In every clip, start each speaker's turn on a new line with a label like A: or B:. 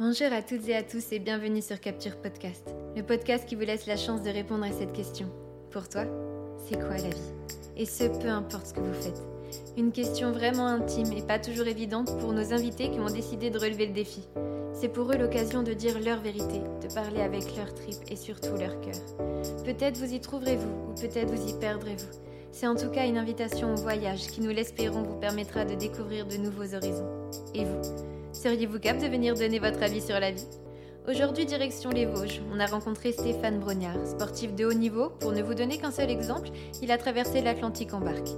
A: Bonjour à toutes et à tous et bienvenue sur Capture Podcast, le podcast qui vous laisse la chance de répondre à cette question. Pour toi, c'est quoi la vie? Et ce, peu importe ce que vous faites. Une question vraiment intime et pas toujours évidente pour nos invités qui ont décidé de relever le défi. C'est pour eux l'occasion de dire leur vérité, de parler avec leur tripes et surtout leur cœur. Peut-être vous y trouverez-vous ou peut-être vous y perdrez-vous. C'est en tout cas une invitation au voyage qui, nous l'espérons, vous permettra de découvrir de nouveaux horizons. Et vous? Seriez-vous capable de venir donner votre avis sur la vie? Aujourd'hui, direction les Vosges, on a rencontré Stéphane Brognard, sportif de haut niveau. Pour ne vous donner qu'un seul exemple, il a traversé l'Atlantique en barque.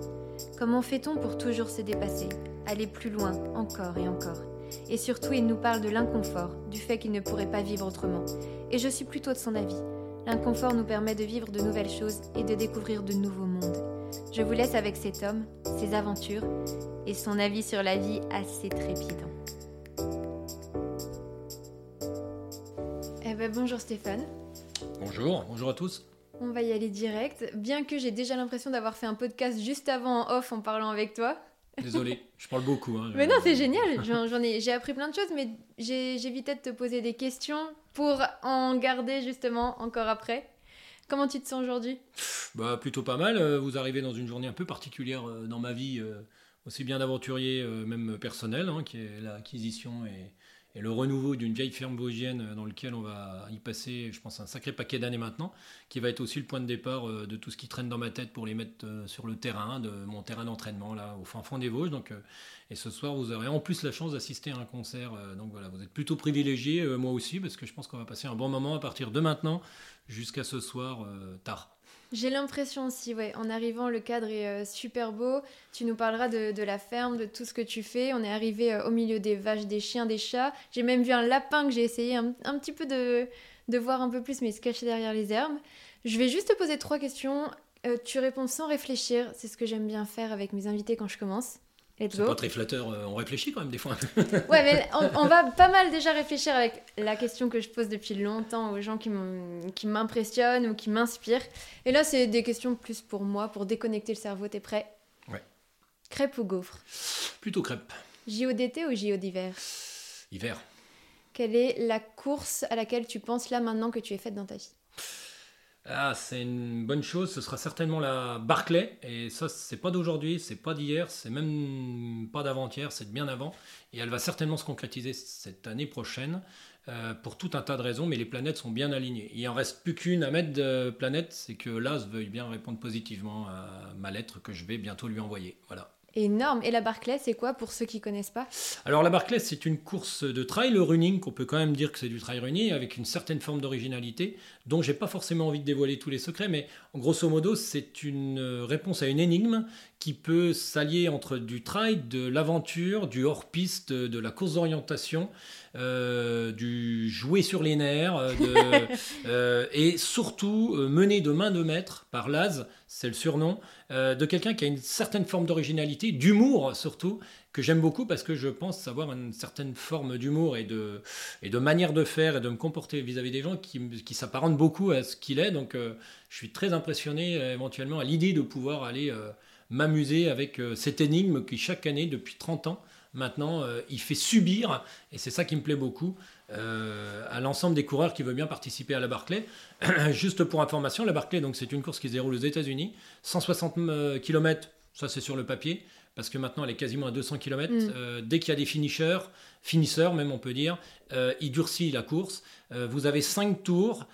A: Comment fait-on pour toujours se dépasser Aller plus loin, encore et encore? Et surtout, il nous parle de l'inconfort, du fait qu'il ne pourrait pas vivre autrement. Et je suis plutôt de son avis. L'inconfort nous permet de vivre de nouvelles choses et de découvrir de nouveaux mondes. Je vous laisse avec cet homme, ses aventures et son avis sur la vie assez trépidant. Ben, bonjour Stéphane.
B: Bonjour, bonjour à tous.
A: On va y aller direct, bien que j'ai déjà l'impression d'avoir fait un podcast juste avant en off en parlant avec toi.
B: Désolé, je parle beaucoup. Hein,
A: mais non, c'est génial. J'en ai, j'ai appris plein de choses, mais j'évitais de te poser des questions pour en garder justement encore après. Comment tu te sens aujourd'hui?
B: Bah plutôt pas mal. Euh, vous arrivez dans une journée un peu particulière euh, dans ma vie, euh, aussi bien d'aventurier, même personnel, hein, qui est l'acquisition et, et le renouveau d'une vieille ferme vosgienne euh, dans lequel on va y passer, je pense, un sacré paquet d'années maintenant, qui va être aussi le point de départ euh, de tout ce qui traîne dans ma tête pour les mettre euh, sur le terrain, de mon terrain d'entraînement, là, au fin fond des Vosges. Et ce soir, vous aurez en plus la chance d'assister à un concert. donc voilà, vous êtes plutôt privilégié, moi aussi, parce que je pense qu'on va passer un bon moment à partir de maintenant jusqu'à ce soir tard.
A: J'ai l'impression aussi, ouais, en arrivant, le cadre est euh, super beau. Tu nous parleras de, la ferme, de tout ce que tu fais. On est arrivé euh, au milieu des vaches, des chiens, des chats. J'ai même vu un lapin que j'ai essayé un, petit peu de, de, voir un peu plus, mais il se cachait derrière les herbes. Je vais juste te poser trois questions. Euh, tu réponds sans réfléchir. C'est ce que j'aime bien faire avec mes invités quand je commence.
B: C'est pas très flatteur, euh, on réfléchit quand même des fois.
A: ouais, mais on, va pas mal déjà réfléchir avec la question que je pose depuis longtemps aux gens qui m'impressionnent ou qui m'inspirent. Et là, c'est des questions plus pour moi, pour déconnecter le cerveau. T'es prêt?
B: Ouais.
A: Crêpe ou gaufre?
B: Plutôt crêpe.
A: JO d'été ou JO d'hiver?
B: Hiver.
A: Quelle est la course à laquelle tu penses là maintenant que tu es faite dans ta vie?
B: Ah, c'est une bonne chose. Ce sera certainement la Barclay. Et ça, c'est pas d'aujourd'hui, c'est pas d'hier, c'est même pas d'avant-hier, c'est de bien avant. Et elle va certainement se concrétiser cette année prochaine euh, pour tout un tas de raisons. Mais les planètes sont bien alignées. Il en reste plus qu'une à mettre de planète, c'est que l'As veuille bien répondre positivement à ma lettre que je vais bientôt lui envoyer. Voilà
A: énorme. Et la Barclay, c'est quoi pour ceux qui connaissent pas?
B: Alors la Barclay, c'est une course de trail running, qu'on peut quand même dire que c'est du trail running, avec une certaine forme d'originalité, dont j'ai pas forcément envie de dévoiler tous les secrets, mais grosso modo, c'est une réponse à une énigme qui peut s'allier entre du trail, de l'aventure, du hors-piste, de la course d'orientation, euh, du jouer sur les nerfs, euh, euh, et surtout mené de main de maître par Laz, c'est le surnom, de quelqu'un qui a une certaine forme d'originalité, d'humour surtout, que j'aime beaucoup parce que je pense savoir une certaine forme d'humour et de, et de manière de faire et de me comporter vis-à-vis des gens qui, qui s'apparente beaucoup à ce qu'il est. Donc je suis très impressionné éventuellement à l'idée de pouvoir aller m'amuser avec cette énigme qui chaque année depuis 30 ans Maintenant, euh, il fait subir, et c'est ça qui me plaît beaucoup, euh, à l'ensemble des coureurs qui veulent bien participer à la Barclay. Juste pour information, la Barclay, donc c'est une course qui se déroule aux États-Unis, 160 euh, km, ça c'est sur le papier, parce que maintenant elle est quasiment à 200 km. Mm. dès qu'il y a des finishers, finisseurs même on peut dire, il durcit la course. vous avez 5 tours,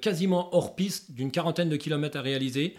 B: quasiment hors piste, d'une quarantaine de kilomètres à réaliser.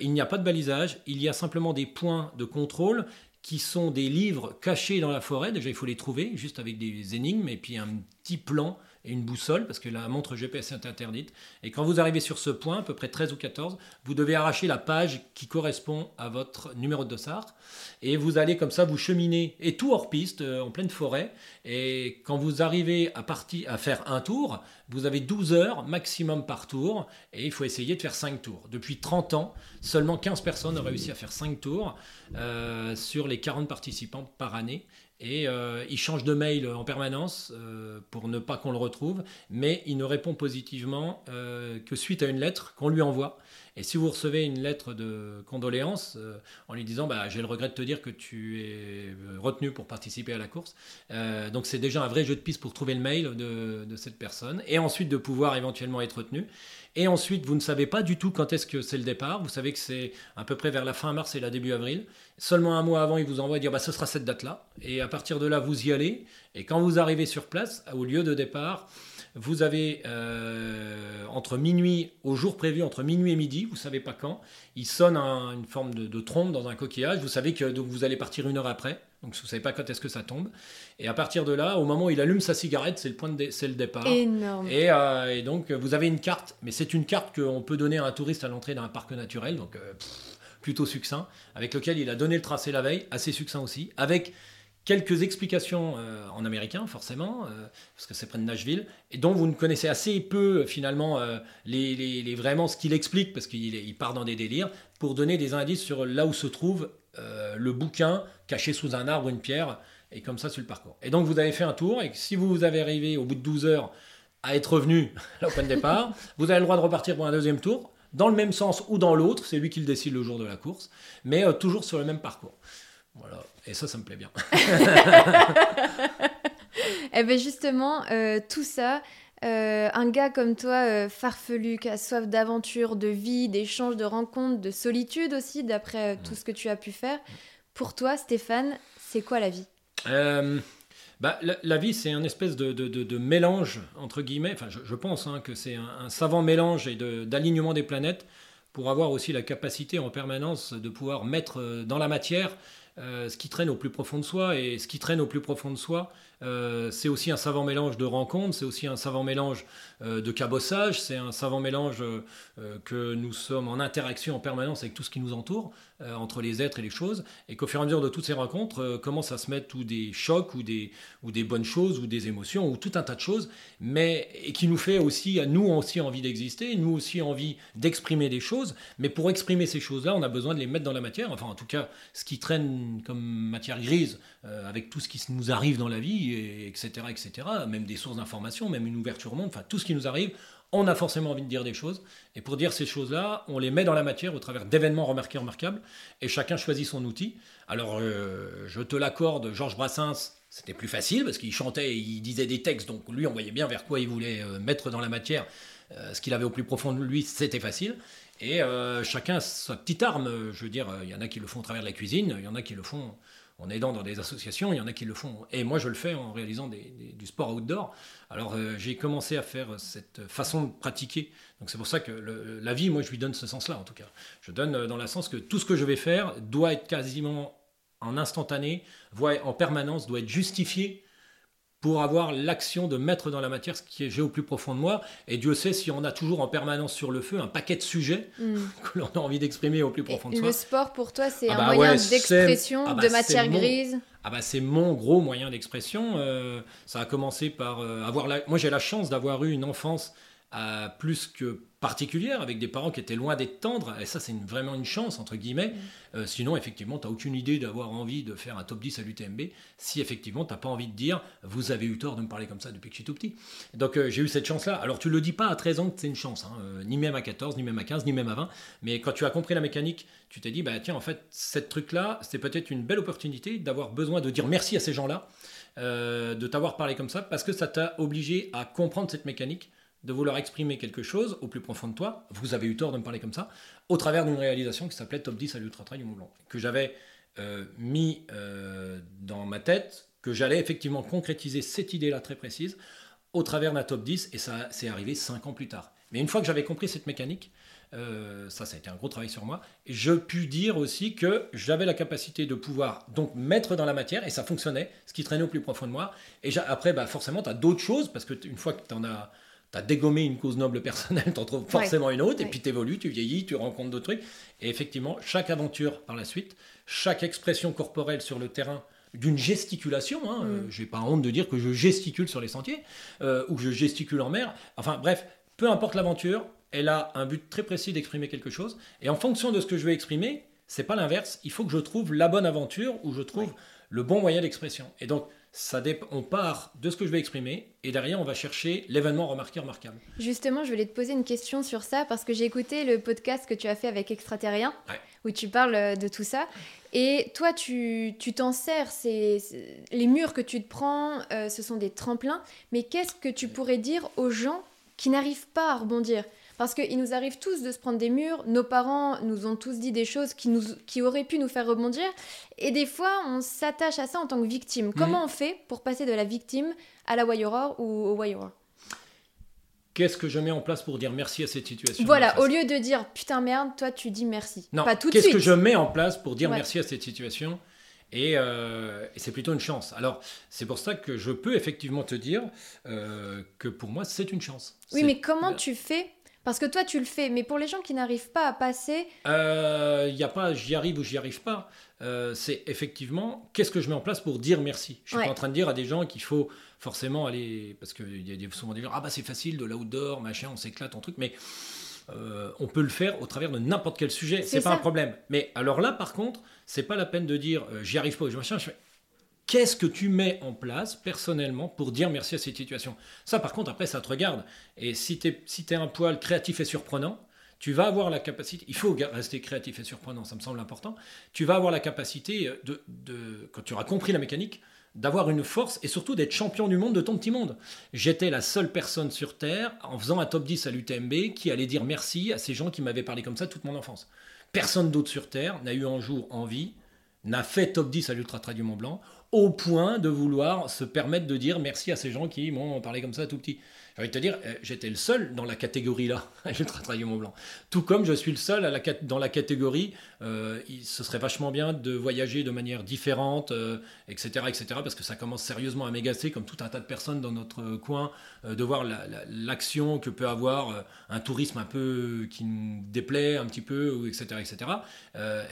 B: il n'y a pas de balisage, il y a simplement des points de contrôle qui sont des livres cachés dans la forêt. Déjà, il faut les trouver, juste avec des énigmes et puis un petit plan et une boussole, parce que la montre GPS est interdite. Et quand vous arrivez sur ce point, à peu près 13 ou 14, vous devez arracher la page qui correspond à votre numéro de dossard. Et vous allez comme ça vous cheminer, et tout hors piste, euh, en pleine forêt. Et quand vous arrivez à, partir, à faire un tour, vous avez 12 heures maximum par tour, et il faut essayer de faire 5 tours. Depuis 30 ans, seulement 15 personnes ont réussi à faire 5 tours euh, sur les 40 participants par année. Et euh, il change de mail en permanence euh, pour ne pas qu'on le retrouve, mais il ne répond positivement euh, que suite à une lettre qu'on lui envoie. Et si vous recevez une lettre de condoléances en lui disant bah, j'ai le regret de te dire que tu es retenu pour participer à la course, donc c'est déjà un vrai jeu de piste pour trouver le mail de, de cette personne et ensuite de pouvoir éventuellement être retenu. Et ensuite, vous ne savez pas du tout quand est-ce que c'est le départ. Vous savez que c'est à peu près vers la fin mars et la début avril. Seulement un mois avant, il vous envoie dire bah, ce sera cette date-là. Et à partir de là, vous y allez. Et quand vous arrivez sur place, au lieu de départ, vous avez euh, entre minuit, au jour prévu, entre minuit et midi, vous savez pas quand, il sonne une forme de, trompe dans un coquillage. Vous savez que donc, vous allez partir une heure après. Donc vous savez pas quand est-ce que ça tombe. Et à partir de là, au moment où il allume sa cigarette, c'est le point de c'est le départ.
A: Énorme.
B: Et, euh, et, donc vous avez une carte, mais c'est une carte qu'on peut donner à un touriste à l'entrée d'un parc naturel. Donc euh, plutôt succinct, avec lequel il a donné le tracé la veille, assez succinct aussi, avec quelques explications euh, en américain, forcément, euh, parce que c'est près de Nashville, et dont vous ne connaissez assez peu, finalement, euh, les, vraiment ce qu'il explique, parce qu'il il part dans des délires, pour donner des indices sur là où se trouve le bouquin caché sous un arbre, une pierre, et comme ça sur le parcours. Et donc vous avez fait un tour, et si vous avez arrivé au bout de 12 heures à être revenu au point de départ, vous avez le droit de repartir pour un deuxième tour, dans le même sens ou dans l'autre, c'est lui qui le décide le jour de la course, mais toujours sur le même parcours. Voilà, et ça, ça me plaît bien.
A: et eh bien justement, euh, tout ça, euh, un gars comme toi, euh, farfelu, qui a soif d'aventure, de vie, d'échanges, de rencontres, de solitude aussi, d'après tout ce que tu as pu faire. Pour toi, Stéphane, c'est quoi la vie?
B: Bah, la, vie, c'est un espèce de, de, mélange, entre guillemets, enfin je, pense hein, que c'est un, un, savant mélange et d'alignement des planètes pour avoir aussi la capacité en permanence de pouvoir mettre dans la matière ce qui traîne au plus profond de soi. Et ce qui traîne au plus profond de soi, euh, c'est aussi un savant mélange de rencontres, c'est aussi un savant mélange euh, de cabossage, c'est un savant mélange que nous sommes en interaction en permanence avec tout ce qui nous entoure, entre les êtres et les choses, et qu'au fur et à mesure de toutes ces rencontres, commencent à se mettre ou des chocs, ou des, ou des bonnes choses, ou des émotions, ou tout un tas de choses, mais et qui nous fait aussi, à nous aussi envie d'exister, nous aussi envie d'exprimer des choses, mais pour exprimer ces choses-là, on a besoin de les mettre dans la matière, enfin en tout cas, ce qui traîne comme matière grise, avec tout ce qui nous arrive dans la vie, etc., etc., même des sources d'information, même une ouverture au monde, enfin tout ce qui nous arrive, on a forcément envie de dire des choses. Et pour dire ces choses-là, on les met dans la matière au travers d'événements remarqués, remarquables, et chacun choisit son outil. Alors, euh, je te l'accorde, Georges Brassens, c'était plus facile parce qu'il chantait, il disait des textes, donc lui, on voyait bien vers quoi il voulait euh, mettre dans la matière. Euh, ce qu'il avait au plus profond de lui, c'était facile. Et chacun sa petite arme. Je veux dire, il y en a qui le font au travers de la cuisine, il y en a qui le font en aidant dans des associations, il y en a qui le font. Et moi, je le fais en réalisant du sport outdoor. Alors, euh, j'ai commencé à faire cette façon de pratiquer. Donc, c'est pour ça que la vie, moi, je lui donne ce sens-là, en tout cas. Je donne euh, dans le sens que tout ce que je vais faire doit être quasiment en instantané, voire en permanence, doit être justifié pour avoir l'action de mettre dans la matière ce qui est j'ai au plus profond de moi. Et Dieu sait si on a toujours en permanence sur le feu un paquet de sujets mm. que l'on a envie d'exprimer au plus profond de soi.
A: Le sport pour toi, c'est ah un bah moyen d'expression, ah bah de matière grise
B: ah bah c'est mon gros moyen d'expression. Euh, ça a commencé par euh, avoir la... Moi j'ai la chance d'avoir eu une enfance à plus que particulière, avec des parents qui étaient loin d'être tendres, et ça c'est vraiment une chance, entre guillemets. Mm. Euh, sinon, effectivement, tu n'as aucune idée d'avoir envie de faire un top 10 à l'UTMB, si effectivement, tu n'as pas envie de dire, vous avez eu tort de me parler comme ça depuis que je suis tout petit. Donc euh, j'ai eu cette chance-là. Alors tu le dis pas à 13 ans que c'est une chance, hein. euh, ni même à 14, ni même à 15, ni même à 20, mais quand tu as compris la mécanique, tu t'es dit, bah tiens, en fait, cette truc-là, c'est peut-être une belle opportunité d'avoir besoin de dire merci à ces gens-là, de t'avoir parlé comme ça, parce que ça t'a obligé à comprendre cette mécanique de vouloir exprimer quelque chose au plus profond de toi, vous avez eu tort de me parler comme ça, au travers d'une réalisation qui s'appelait Top 10 à l'Ultra Trail du Mont Blanc, que j'avais euh, mis euh, dans ma tête, que j'allais effectivement concrétiser cette idée-là très précise au travers d'un top 10, et ça c'est arrivé 5 ans plus tard. Mais une fois que j'avais compris cette mécanique, euh, ça, ça a été un gros travail sur moi. je puis dire aussi que j'avais la capacité de pouvoir donc mettre dans la matière, et ça fonctionnait, ce qui traînait au plus profond de moi. Et après, bah, forcément, tu as d'autres choses, parce qu'une fois que tu en as tu as dégommé une cause noble personnelle, tu en trouves forcément une autre, et puis tu évolues, tu vieillis, tu rencontres d'autres trucs. Et effectivement, chaque aventure par la suite, chaque expression corporelle sur le terrain d'une gesticulation, hein, mm. euh, j'ai pas honte de dire que je gesticule sur les sentiers, euh, ou que je gesticule en mer, enfin bref, peu importe l'aventure, elle a un but très précis d'exprimer quelque chose, et en fonction de ce que je vais exprimer, c'est pas l'inverse, il faut que je trouve la bonne aventure, ou je trouve le bon moyen d'expression. Et donc, ça on part de ce que je vais exprimer et derrière on va chercher l'événement remarqué remarquable.
A: Justement, je voulais te poser une question sur ça parce que j'ai écouté le podcast que tu as fait avec Extraterrien où tu parles euh, de tout ça. Et toi tu t'en sers, c'est les murs que tu te prends, euh, ce sont des tremplins, mais qu'est-ce que tu pourrais dire aux gens qui n'arrivent pas à rebondir? Parce qu'il nous arrive tous de se prendre des murs, nos parents nous ont tous dit des choses qui, nous, qui auraient pu nous faire rebondir, et des fois on s'attache à ça en tant que victime. Mhm. Comment on fait pour passer de la victime à la Wayoror ou au Wayoror
B: Qu'est-ce que je mets en place pour dire merci à cette situation
A: Voilà, au lieu de dire putain merde, toi tu dis merci.
B: Non, pas tout Qu'est-ce que je mets en place pour dire merci à cette situation? Euh, et, c'est plutôt une chance. Alors, c'est pour ça que je peux effectivement te dire euh, que pour moi, c'est une chance.
A: Oui, mais comment tu fais parce que toi, tu le fais, mais pour les gens qui n'arrivent pas à passer...
B: Il euh, n'y a pas j'y arrive ou j'y arrive pas. Euh, c'est effectivement, qu'est-ce que je mets en place pour dire merci? Je suis pas en train de dire à des gens qu'il faut forcément aller... Parce qu'il y a souvent des gens, ah bah c'est facile, de l'outdoor, machin, on s'éclate en truc, mais... Euh, on peut le faire au travers de n'importe quel sujet, c'est pas un problème. Mais alors là, par contre, c'est pas la peine de dire j'y arrive pas, je machin, je fais Qu'est-ce que tu mets en place personnellement pour dire merci à cette situation? Ça, par contre, après, ça te regarde. Et si tu es, si un poil créatif et surprenant, tu vas avoir la capacité, il faut rester créatif et surprenant, ça me semble important, tu vas avoir la capacité, de, de quand tu auras compris la mécanique, d'avoir une force et surtout d'être champion du monde de ton petit monde. J'étais la seule personne sur Terre, en faisant un top 10 à l'UTMB, qui allait dire merci à ces gens qui m'avaient parlé comme ça toute mon enfance. Personne d'autre sur Terre n'a eu un jour envie, n'a fait top 10 à l'Ultra Trail du Mont Blanc, au point de vouloir se permettre de dire merci à ces gens qui m'ont parlé comme ça tout petit. J'ai envie de te dire, euh, j'étais le seul dans la catégorie là, j'ai travaillé Mont Blanc. Tout comme je suis le seul la, dans la catégorie, euh, ce serait vachement bien de voyager de manière différente, etc., euh, etc., parce que ça commence sérieusement à m'égacer, comme tout un tas de personnes dans notre coin, de voir l'action que peut avoir un tourisme un peu qui nous déplaît un petit peu, etc., etc.,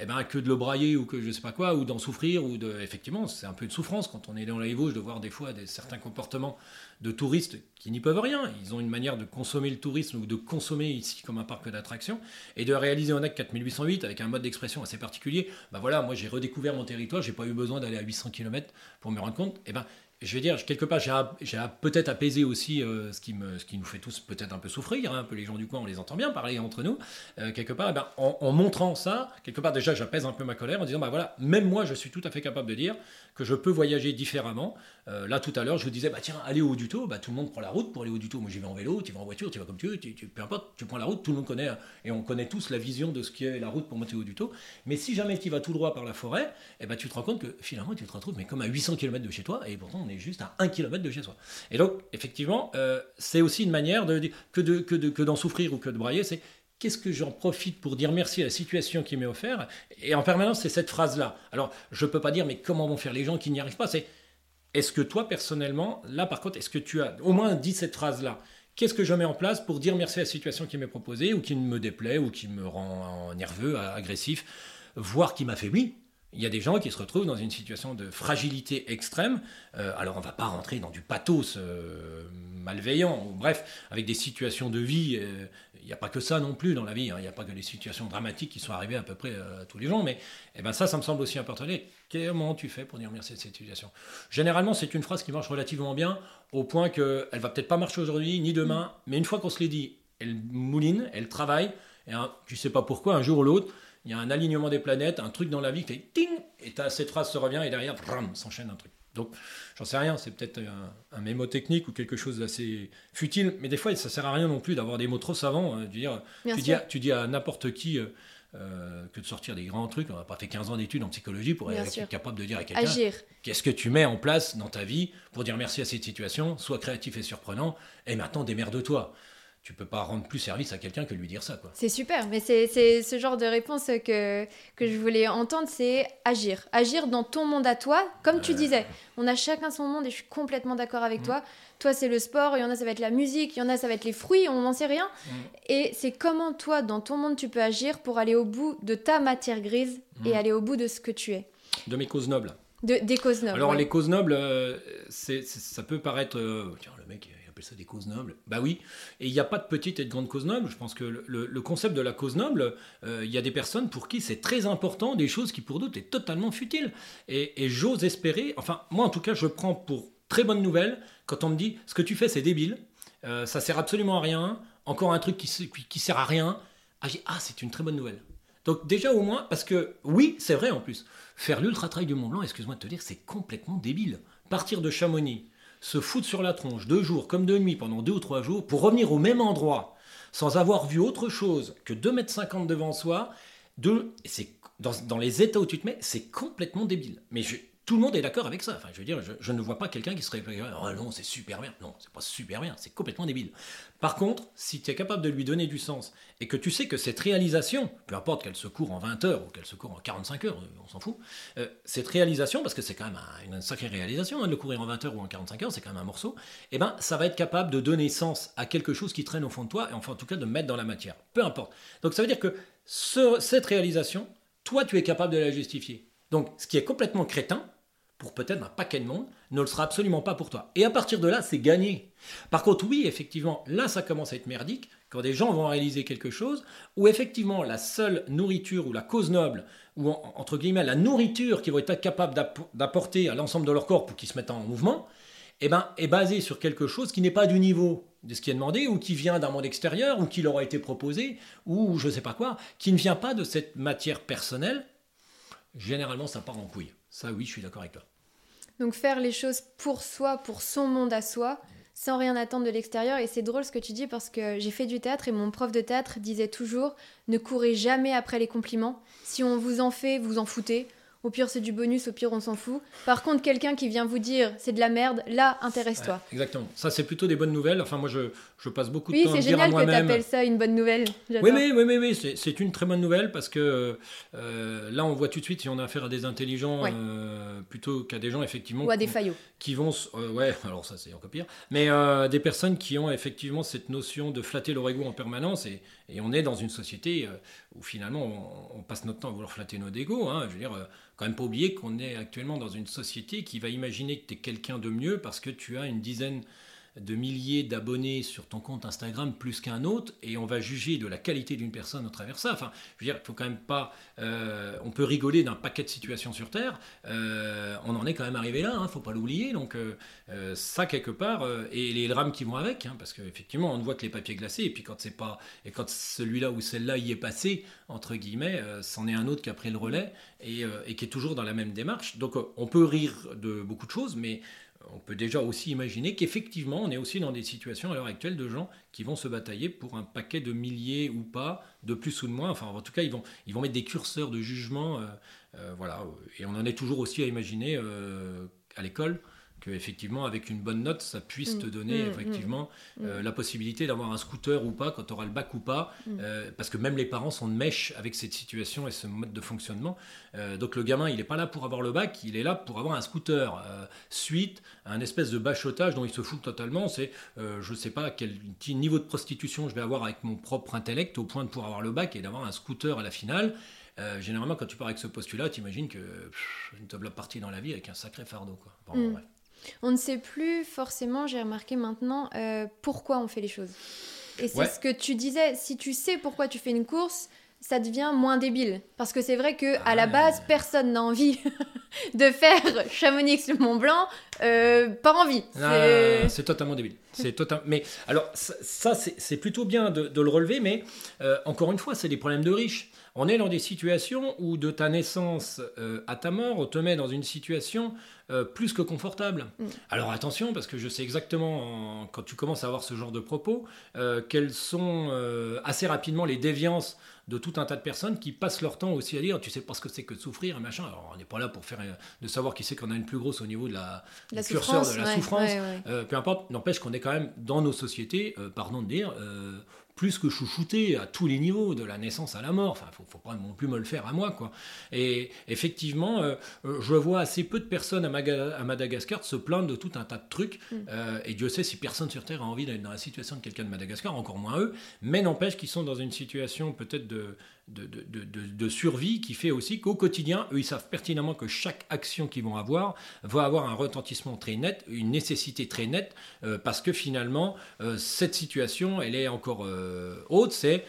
B: et ben que de le brailler ou que je sais pas quoi, ou d'en souffrir, ou de, effectivement, c'est un peu de souffrance quand on est dans les Vosges de voir des fois des, certains comportements de touristes qui n'y peuvent rien. Ils ont une manière de consommer le tourisme ou de consommer ici comme un parc d'attractions et de réaliser un acte 4808 avec un mode d'expression assez particulier. Ben voilà, moi j'ai redécouvert mon territoire, j'ai pas eu besoin d'aller à 800 km pour me rendre compte. Et eh ben je vais dire, quelque part, j'ai peut-être apaisé aussi euh, ce, qui me, ce qui nous fait tous peut-être un peu souffrir, hein, un peu les gens du coin, on les entend bien parler entre nous, euh, quelque part, eh ben, en, montrant ça, quelque part déjà j'apaise un peu ma colère en disant, bah voilà, même moi je suis tout à fait capable de dire que je peux voyager différemment. Euh, là tout à l'heure je vous disais, bah tiens, allez au Duto, bah, tout le monde prend la route pour aller au Duto, moi j'y vais en vélo, tu vas en voiture, tu vas comme tu veux, tu, peu importe, tu prends la route, tout le monde connaît, hein, et on connaît tous la vision de ce qu'est la route pour monter au Duto, mais si jamais tu vas tout droit par la forêt, eh ben, tu te rends compte que finalement tu te retrouves mais comme à 800 km de chez toi, et pourtant on est juste à 1 km de chez soi. Et donc, effectivement, euh, c'est aussi une manière de, que, de, que, de, que d'en souffrir ou que de brailler, c'est qu'est-ce que j'en profite pour dire merci à la situation qui m'est offerte Et en permanence, c'est cette phrase-là. Alors, je ne peux pas dire, mais comment vont faire les gens qui n'y arrivent pas? C'est est-ce que toi, personnellement, là par contre, est-ce que tu as au moins dit cette phrase-là? Qu'est-ce que je mets en place pour dire merci à la situation qui m'est proposée, ou qui me déplaît, ou qui me rend nerveux, agressif, voire qui m'affaiblit il y a des gens qui se retrouvent dans une situation de fragilité extrême. Euh, alors on ne va pas rentrer dans du pathos euh, malveillant, ou bref, avec des situations de vie. Euh, il n'y a pas que ça non plus dans la vie. Hein. Il n'y a pas que des situations dramatiques qui sont arrivées à peu près à tous les gens. Mais eh ben ça, ça me semble aussi important. Comment tu fais pour dire merci à cette situation? Généralement, c'est une phrase qui marche relativement bien, au point qu'elle va peut-être pas marcher aujourd'hui ni demain, mais une fois qu'on se l'est dit, elle mouline, elle travaille. Et tu sais pas pourquoi, un jour ou l'autre, il y a un alignement des planètes, un truc dans la vie qui fait ting, et cette phrase se revient, et derrière, s'enchaîne un truc. Donc, j'en sais rien, c'est peut-être un, mémo technique ou quelque chose d'assez futile, mais des fois, ça sert à rien non plus d'avoir des mots trop savants. Hein, dire, tu, dis à, tu, dis à, n'importe qui euh, euh, que de sortir des grands trucs. On n'a pas fait 15 ans d'études en psychologie pour être capable de dire à quelqu'un qu'est-ce que tu mets en place dans ta vie pour dire merci à cette situation, sois créatif et surprenant, et maintenant démerde-toi tu peux pas rendre plus service à quelqu'un que lui dire ça.
A: C'est super, mais c'est ce genre de réponse que, que je voulais entendre, c'est agir. Agir dans ton monde à toi, comme tu disais. On a chacun son monde et je suis complètement d'accord avec mm. toi. Toi, c'est le sport, il y en a, ça va être la musique, il y en a, ça va être les fruits, on n'en sait rien. Mm. Et c'est comment toi, dans ton monde, tu peux agir pour aller au bout de ta matière grise et mm. aller au bout de ce que tu es.
B: De mes causes nobles.
A: De, des causes nobles.
B: Alors, les causes nobles, euh, c'est ça peut paraître... Euh, tiens, le mec appelle ça des causes nobles. Bah oui, et il n'y a pas de petite et de grande cause noble. Je pense que le, concept de la cause noble, euh, il y a des personnes pour qui c'est très important, des choses qui pour d'autres est totalement futile. Et, j'ose espérer, enfin moi en tout cas je prends pour très bonne nouvelle quand on me dit ce que tu fais c'est débile, euh, ça sert absolument à rien, encore un truc qui, qui, sert à rien. Ah, ah c'est une très bonne nouvelle. Donc déjà au moins, parce que oui, c'est vrai en plus, faire l'ultra trail du Mont Blanc, excuse-moi de te dire, c'est complètement débile. Partir de Chamonix, se foutre sur la tronche deux jours comme de nuit pendant deux ou trois jours pour revenir au même endroit sans avoir vu autre chose que 2,50 m devant soi, de, dans, dans, les états où tu te mets, c'est complètement débile. Mais je, tout le monde est d'accord avec ça. Enfin, je veux dire, je, ne vois pas quelqu'un qui serait oh non, c'est super bien. Non, c'est pas super bien, c'est complètement débile. Par contre, si tu es capable de lui donner du sens et que tu sais que cette réalisation, peu importe qu'elle se court en 20 heures ou qu'elle se court en 45 heures, on s'en fout, euh, cette réalisation, parce que c'est quand même une sacrée réalisation hein, de le courir en 20 heures ou en 45 heures, c'est quand même un morceau, eh ben, ça va être capable de donner sens à quelque chose qui traîne au fond de toi et enfin en tout cas de mettre dans la matière. Peu importe. Donc ça veut dire que cette réalisation, toi, tu es capable de la justifier. Donc, ce qui est complètement crétin, pour peut-être un paquet de monde, ne le sera absolument pas pour toi. Et à partir de là, c'est gagné. Par contre, oui, effectivement, là, ça commence à être merdique, quand des gens vont réaliser quelque chose, où effectivement, la seule nourriture ou la cause noble, ou entre guillemets, la nourriture qu'ils vont être capables d'apporter à l'ensemble de leur corps pour qu'ils se mettent en mouvement, eh ben, est basée sur quelque chose qui n'est pas du niveau de ce qui est demandé, ou qui vient d'un monde extérieur, ou qui leur a été proposé, ou je ne sais pas quoi, qui ne vient pas de cette matière personnelle, généralement ça part en couille. Ça, oui, je suis d'accord avec toi.
A: Donc faire les choses pour soi, pour son monde à soi, sans rien attendre de l'extérieur. Et c'est drôle ce que tu dis parce que j'ai fait du théâtre et mon prof de théâtre disait toujours ne courez jamais après les compliments. Si on vous en fait, vous en foutez. Au pire, c'est du bonus, au pire, on s'en fout. Par contre, quelqu'un qui vient vous dire c'est de la merde, là, intéresse-toi.
B: exactement. Ça, c'est plutôt des bonnes nouvelles. Enfin, moi, je, je passe beaucoup de temps à dire à
A: moi-même. Oui, c'est génial que tu appelles ça une bonne nouvelle.
B: Oui, mais, oui, oui, oui c'est une très bonne nouvelle parce que euh, là, on voit tout de suite si on a affaire à des intelligents euh, plutôt qu'à des gens, effectivement.
A: Ou à des faillots.
B: Qui vont. Euh, ouais, alors ça, c'est encore pire. Mais des personnes qui ont effectivement cette notion de flatter leur ego en permanence. Et, et on est dans une société où finalement, on, passe notre temps à vouloir flatter nos égos. Hein, je veux dire quand même pas oublier qu'on est actuellement dans une société qui va imaginer que tu es quelqu'un de mieux parce que tu as une dizaine de milliers d'abonnés sur ton compte Instagram plus qu'un autre, et on va juger de la qualité d'une personne au travers ça. Enfin, je veux dire, faut quand même pas. Euh, on peut rigoler d'un paquet de situations sur Terre. Euh, on en est quand même arrivé là, il hein, faut pas l'oublier. Donc euh, ça quelque part, et les drames qui vont avec, hein, parce qu'effectivement, on ne voit que les papiers glacés, et puis quand c'est pas, et quand celui-là ou celle-là y est passé entre guillemets, c'en est un autre qui a pris le relais et qui est toujours dans la même démarche. Donc on peut rire de beaucoup de choses, mais on peut déjà aussi imaginer qu'effectivement, on est aussi dans des situations à l'heure actuelle de gens qui vont se batailler pour un paquet de milliers ou pas, de plus ou de moins. Enfin, en tout cas, ils vont, ils vont mettre des curseurs de jugement. Euh, euh, voilà. Et on en est toujours aussi à imaginer euh, à l'école que effectivement avec une bonne note ça puisse te mm. donner mm, effectivement mm. Euh, la possibilité d'avoir un scooter ou pas quand tu auras le bac ou pas euh, parce que même les parents sont de mèche avec cette situation et ce mode de fonctionnement euh, donc le gamin il n'est pas là pour avoir le bac il est là pour avoir un scooter suite à un espèce de bachotage dont il se fout totalement c'est je sais pas quel niveau de prostitution je vais avoir avec mon propre intellect au point de pouvoir avoir le bac et d'avoir un scooter à la finale généralement, quand tu pars avec ce postulat, tu imagines que pff, une table partie dans la vie avec un sacré fardeau. Quoi.
A: On ne sait plus forcément, j'ai remarqué maintenant, euh, pourquoi on fait les choses. Et c'est ce que tu disais, si tu sais pourquoi tu fais une course, ça devient moins débile. Parce que c'est vrai que à la base, personne n'a envie de faire Chamonix-Mont Blanc, euh, pas envie.
B: C'est totalement débile. C'est total... Mais alors, ça, c'est plutôt bien de, le relever, mais euh, encore une fois, c'est des problèmes de riches. On est dans des situations où de ta naissance à ta mort, on te met dans une situation euh, plus que confortable. Mm. Alors attention, parce que je sais exactement, quand tu commences à avoir ce genre de propos, euh, quelles sont euh, assez rapidement les déviances de tout un tas de personnes qui passent leur temps aussi à dire tu sais pas ce que c'est que de souffrir et machin. Alors on n'est pas là pour faire de savoir qui c'est qu'on a une plus grosse au niveau de la,
A: la curseur
B: de la souffrance. peu importe, n'empêche qu'on est quand même dans nos sociétés, pardon de dire, plus que chouchouté à tous les niveaux, de la naissance à la mort. Enfin, faut, faut pas non plus me le faire à moi, quoi. Et effectivement, euh, euh, je vois assez peu de personnes à, Madagascar se plaindre de tout un tas de trucs. Mm. Euh, et Dieu sait si personne sur Terre a envie d'être dans la situation de quelqu'un de Madagascar, encore moins eux. Mais n'empêche qu'ils sont dans une situation peut-être de, de, survie qui fait aussi qu'au quotidien, eux, ils savent pertinemment que chaque action qu'ils vont avoir va avoir un retentissement très net, une nécessité très nette, parce que finalement, cette situation, elle est encore haute, c'est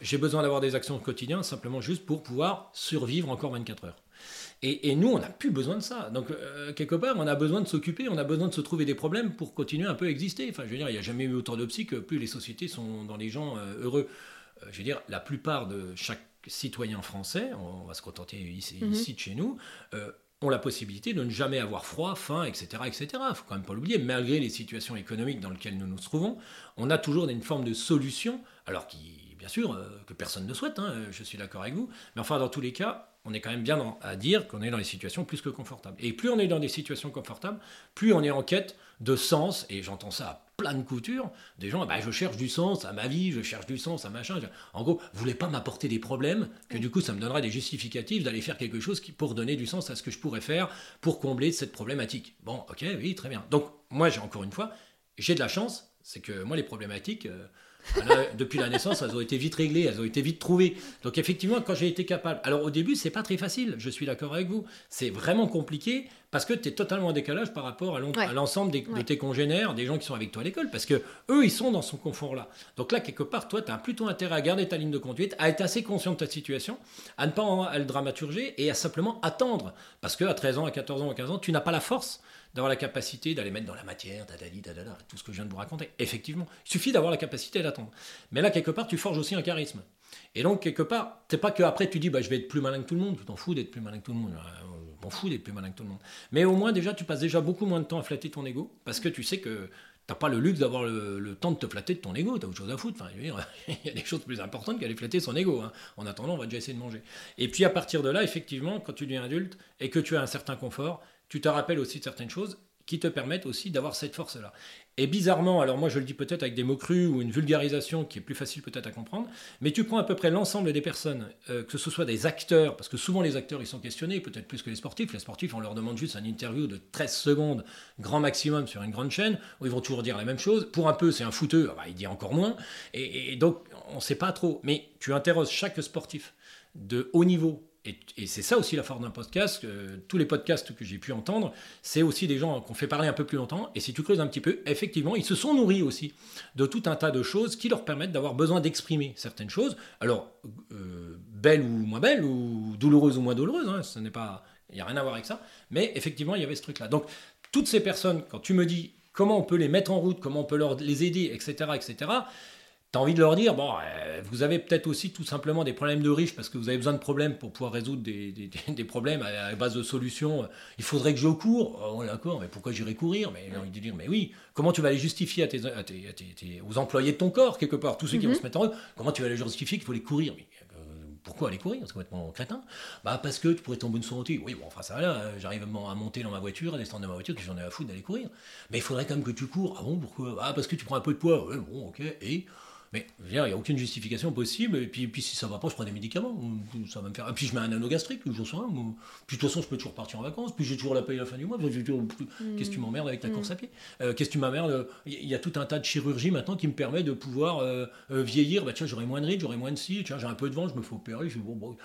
B: j'ai besoin d'avoir des actions au quotidien simplement juste pour pouvoir survivre encore 24 heures. Et, nous, on n'a plus besoin de ça. Donc, quelque part, on a besoin de s'occuper, on a besoin de se trouver des problèmes pour continuer un peu à exister. Enfin, je veux dire, il n'y a jamais eu autant de que plus les sociétés sont dans les gens heureux. Je veux dire, la plupart de chaque citoyen français, on va se contenter ici, ici de chez nous, ont la possibilité de ne jamais avoir froid, faim, etc. etc. Il ne faut quand même pas l'oublier, malgré les situations économiques dans lesquelles nous nous trouvons, on a toujours une forme de solution, alors qui bien sûr, euh, que personne ne souhaite, hein, je suis d'accord avec vous, mais enfin, dans tous les cas, on est quand même bien à dire qu'on est dans des situations plus que confortables. Et plus on est dans des situations confortables, plus on est en quête de sens, et j'entends ça à plein de coutures, des gens, bah, je cherche du sens à ma vie, je cherche du sens à machin. En gros, vous voulez pas m'apporter des problèmes, que du coup, ça me donnerait des justificatifs d'aller faire quelque chose qui, pour donner du sens à ce que je pourrais faire pour combler cette problématique. Bon, ok, oui, très bien. Donc, moi, j'ai encore une fois, j'ai de la chance, c'est que moi, les problématiques... Euh, depuis la naissance, elles ont été vite réglées, elles ont été vite trouvées. Donc effectivement, quand j'ai été capable... Alors au début, c'est pas très facile, je suis d'accord avec vous. C'est vraiment compliqué parce que tu es totalement en décalage par rapport à l'ensemble de tes congénères, des gens qui sont avec toi à l'école, parce que eux, ils sont dans ce confort-là. Donc là, quelque part, toi, tu as plutôt intérêt à garder ta ligne de conduite, à être assez conscient de ta situation, à ne pas en, le dramaturger et à simplement attendre. Parce qu'à 13 ans, à 14 ans, à 15 ans, tu n'as pas la force d'avoir la capacité d'aller mettre dans la matière, tout ce que je viens de vous raconter. Effectivement, il suffit d'avoir la capacité d'attendre. Mais là, quelque part, tu forges aussi un charisme. Et donc, quelque part, c'est pas qu'après tu dis, bah, je vais être plus malin que tout le monde, tu t'en fous d'être plus malin que tout le monde. Je m'en fous d'être plus malin que tout le monde. Mais au moins, déjà, tu passes déjà beaucoup moins de temps à flatter ton ego, parce que tu sais que t'as pas le luxe d'avoir le, temps de te flatter de ton ego, tu as autre chose à foutre. Enfin, il y a des choses plus importantes qu'aller flatter son ego. Hein. En attendant, on va déjà essayer de manger. Et puis à partir de là, effectivement, quand tu deviens adulte et que tu as un certain confort, tu te rappelles aussi de certaines choses qui te permettent aussi d'avoir cette force-là. Et bizarrement, alors moi je le dis peut-être avec des mots crus ou une vulgarisation qui est plus facile peut-être à comprendre, mais tu prends à peu près l'ensemble des personnes, euh, que ce soit des acteurs, parce que souvent les acteurs ils sont questionnés, peut-être plus que les sportifs. Les sportifs, on leur demande juste un interview de 13 secondes, grand maximum sur une grande chaîne, où ils vont toujours dire la même chose. Pour un peu, c'est un fouteux, bah, il dit encore moins. Et donc, on ne sait pas trop. Mais tu interroges chaque sportif de haut niveau et, c'est ça aussi la force d'un podcast. tous les podcasts que j'ai pu entendre, c'est aussi des gens qu'on fait parler un peu plus longtemps. Et si tu creuses un petit peu, effectivement, ils se sont nourris aussi de tout un tas de choses qui leur permettent d'avoir besoin d'exprimer certaines choses. Alors, euh, belles ou moins belles, ou douloureuses ou moins douloureuses, hein, n'est pas, il n'y a rien à voir avec ça. Mais effectivement, il y avait ce truc-là. Donc, toutes ces personnes, quand tu me dis comment on peut les mettre en route, comment on peut leur, les aider, etc., etc., tu as envie de leur dire, bon, euh, vous avez peut-être aussi tout simplement des problèmes de riches parce que vous avez besoin de problèmes pour pouvoir résoudre des, des, problèmes à, base de solutions. Il faudrait que je cours. Oh, d'accord, mais pourquoi j'irai courir? Mais j'ai envie de dire, mais oui, comment tu vas les justifier à tes, aux employés de ton corps, quelque part, tous ceux qui vont mhm. se mettre en eux, comment tu vas les justifier qu'il faut les courir? Euh, pourquoi aller courir? C'est complètement crétin. Bah parce que tu pourrais tomber une santé. Oui, bon, enfin ça là, j'arrive à monter dans ma voiture, à descendre de ma voiture, que j'en ai à foutre d'aller courir. Mais il faudrait quand même que tu cours. Ah bon, pourquoi? Ah parce que tu prends un peu de poids. Ouais, bon, ok. Et mais il n'y a aucune justification possible. Et puis, puis si ça va pas, je prends des médicaments. Ça va me faire. Et puis je mets un anneau gastrique, j'en sais rien. Puis de toute façon, je peux toujours partir en vacances. Puis j'ai toujours la paye à la fin du mois. Qu'est-ce que tu m'emmerdes avec ta course à pied? Euh, Qu'est-ce que tu m'emmerdes Il y a tout un tas de chirurgie maintenant qui me permet de pouvoir euh, euh, vieillir. Bah, tiens, j'aurai moins de rides, j'aurai moins de ci. Tiens, j'ai un peu de vent, je me fais opérer. Je bon, bon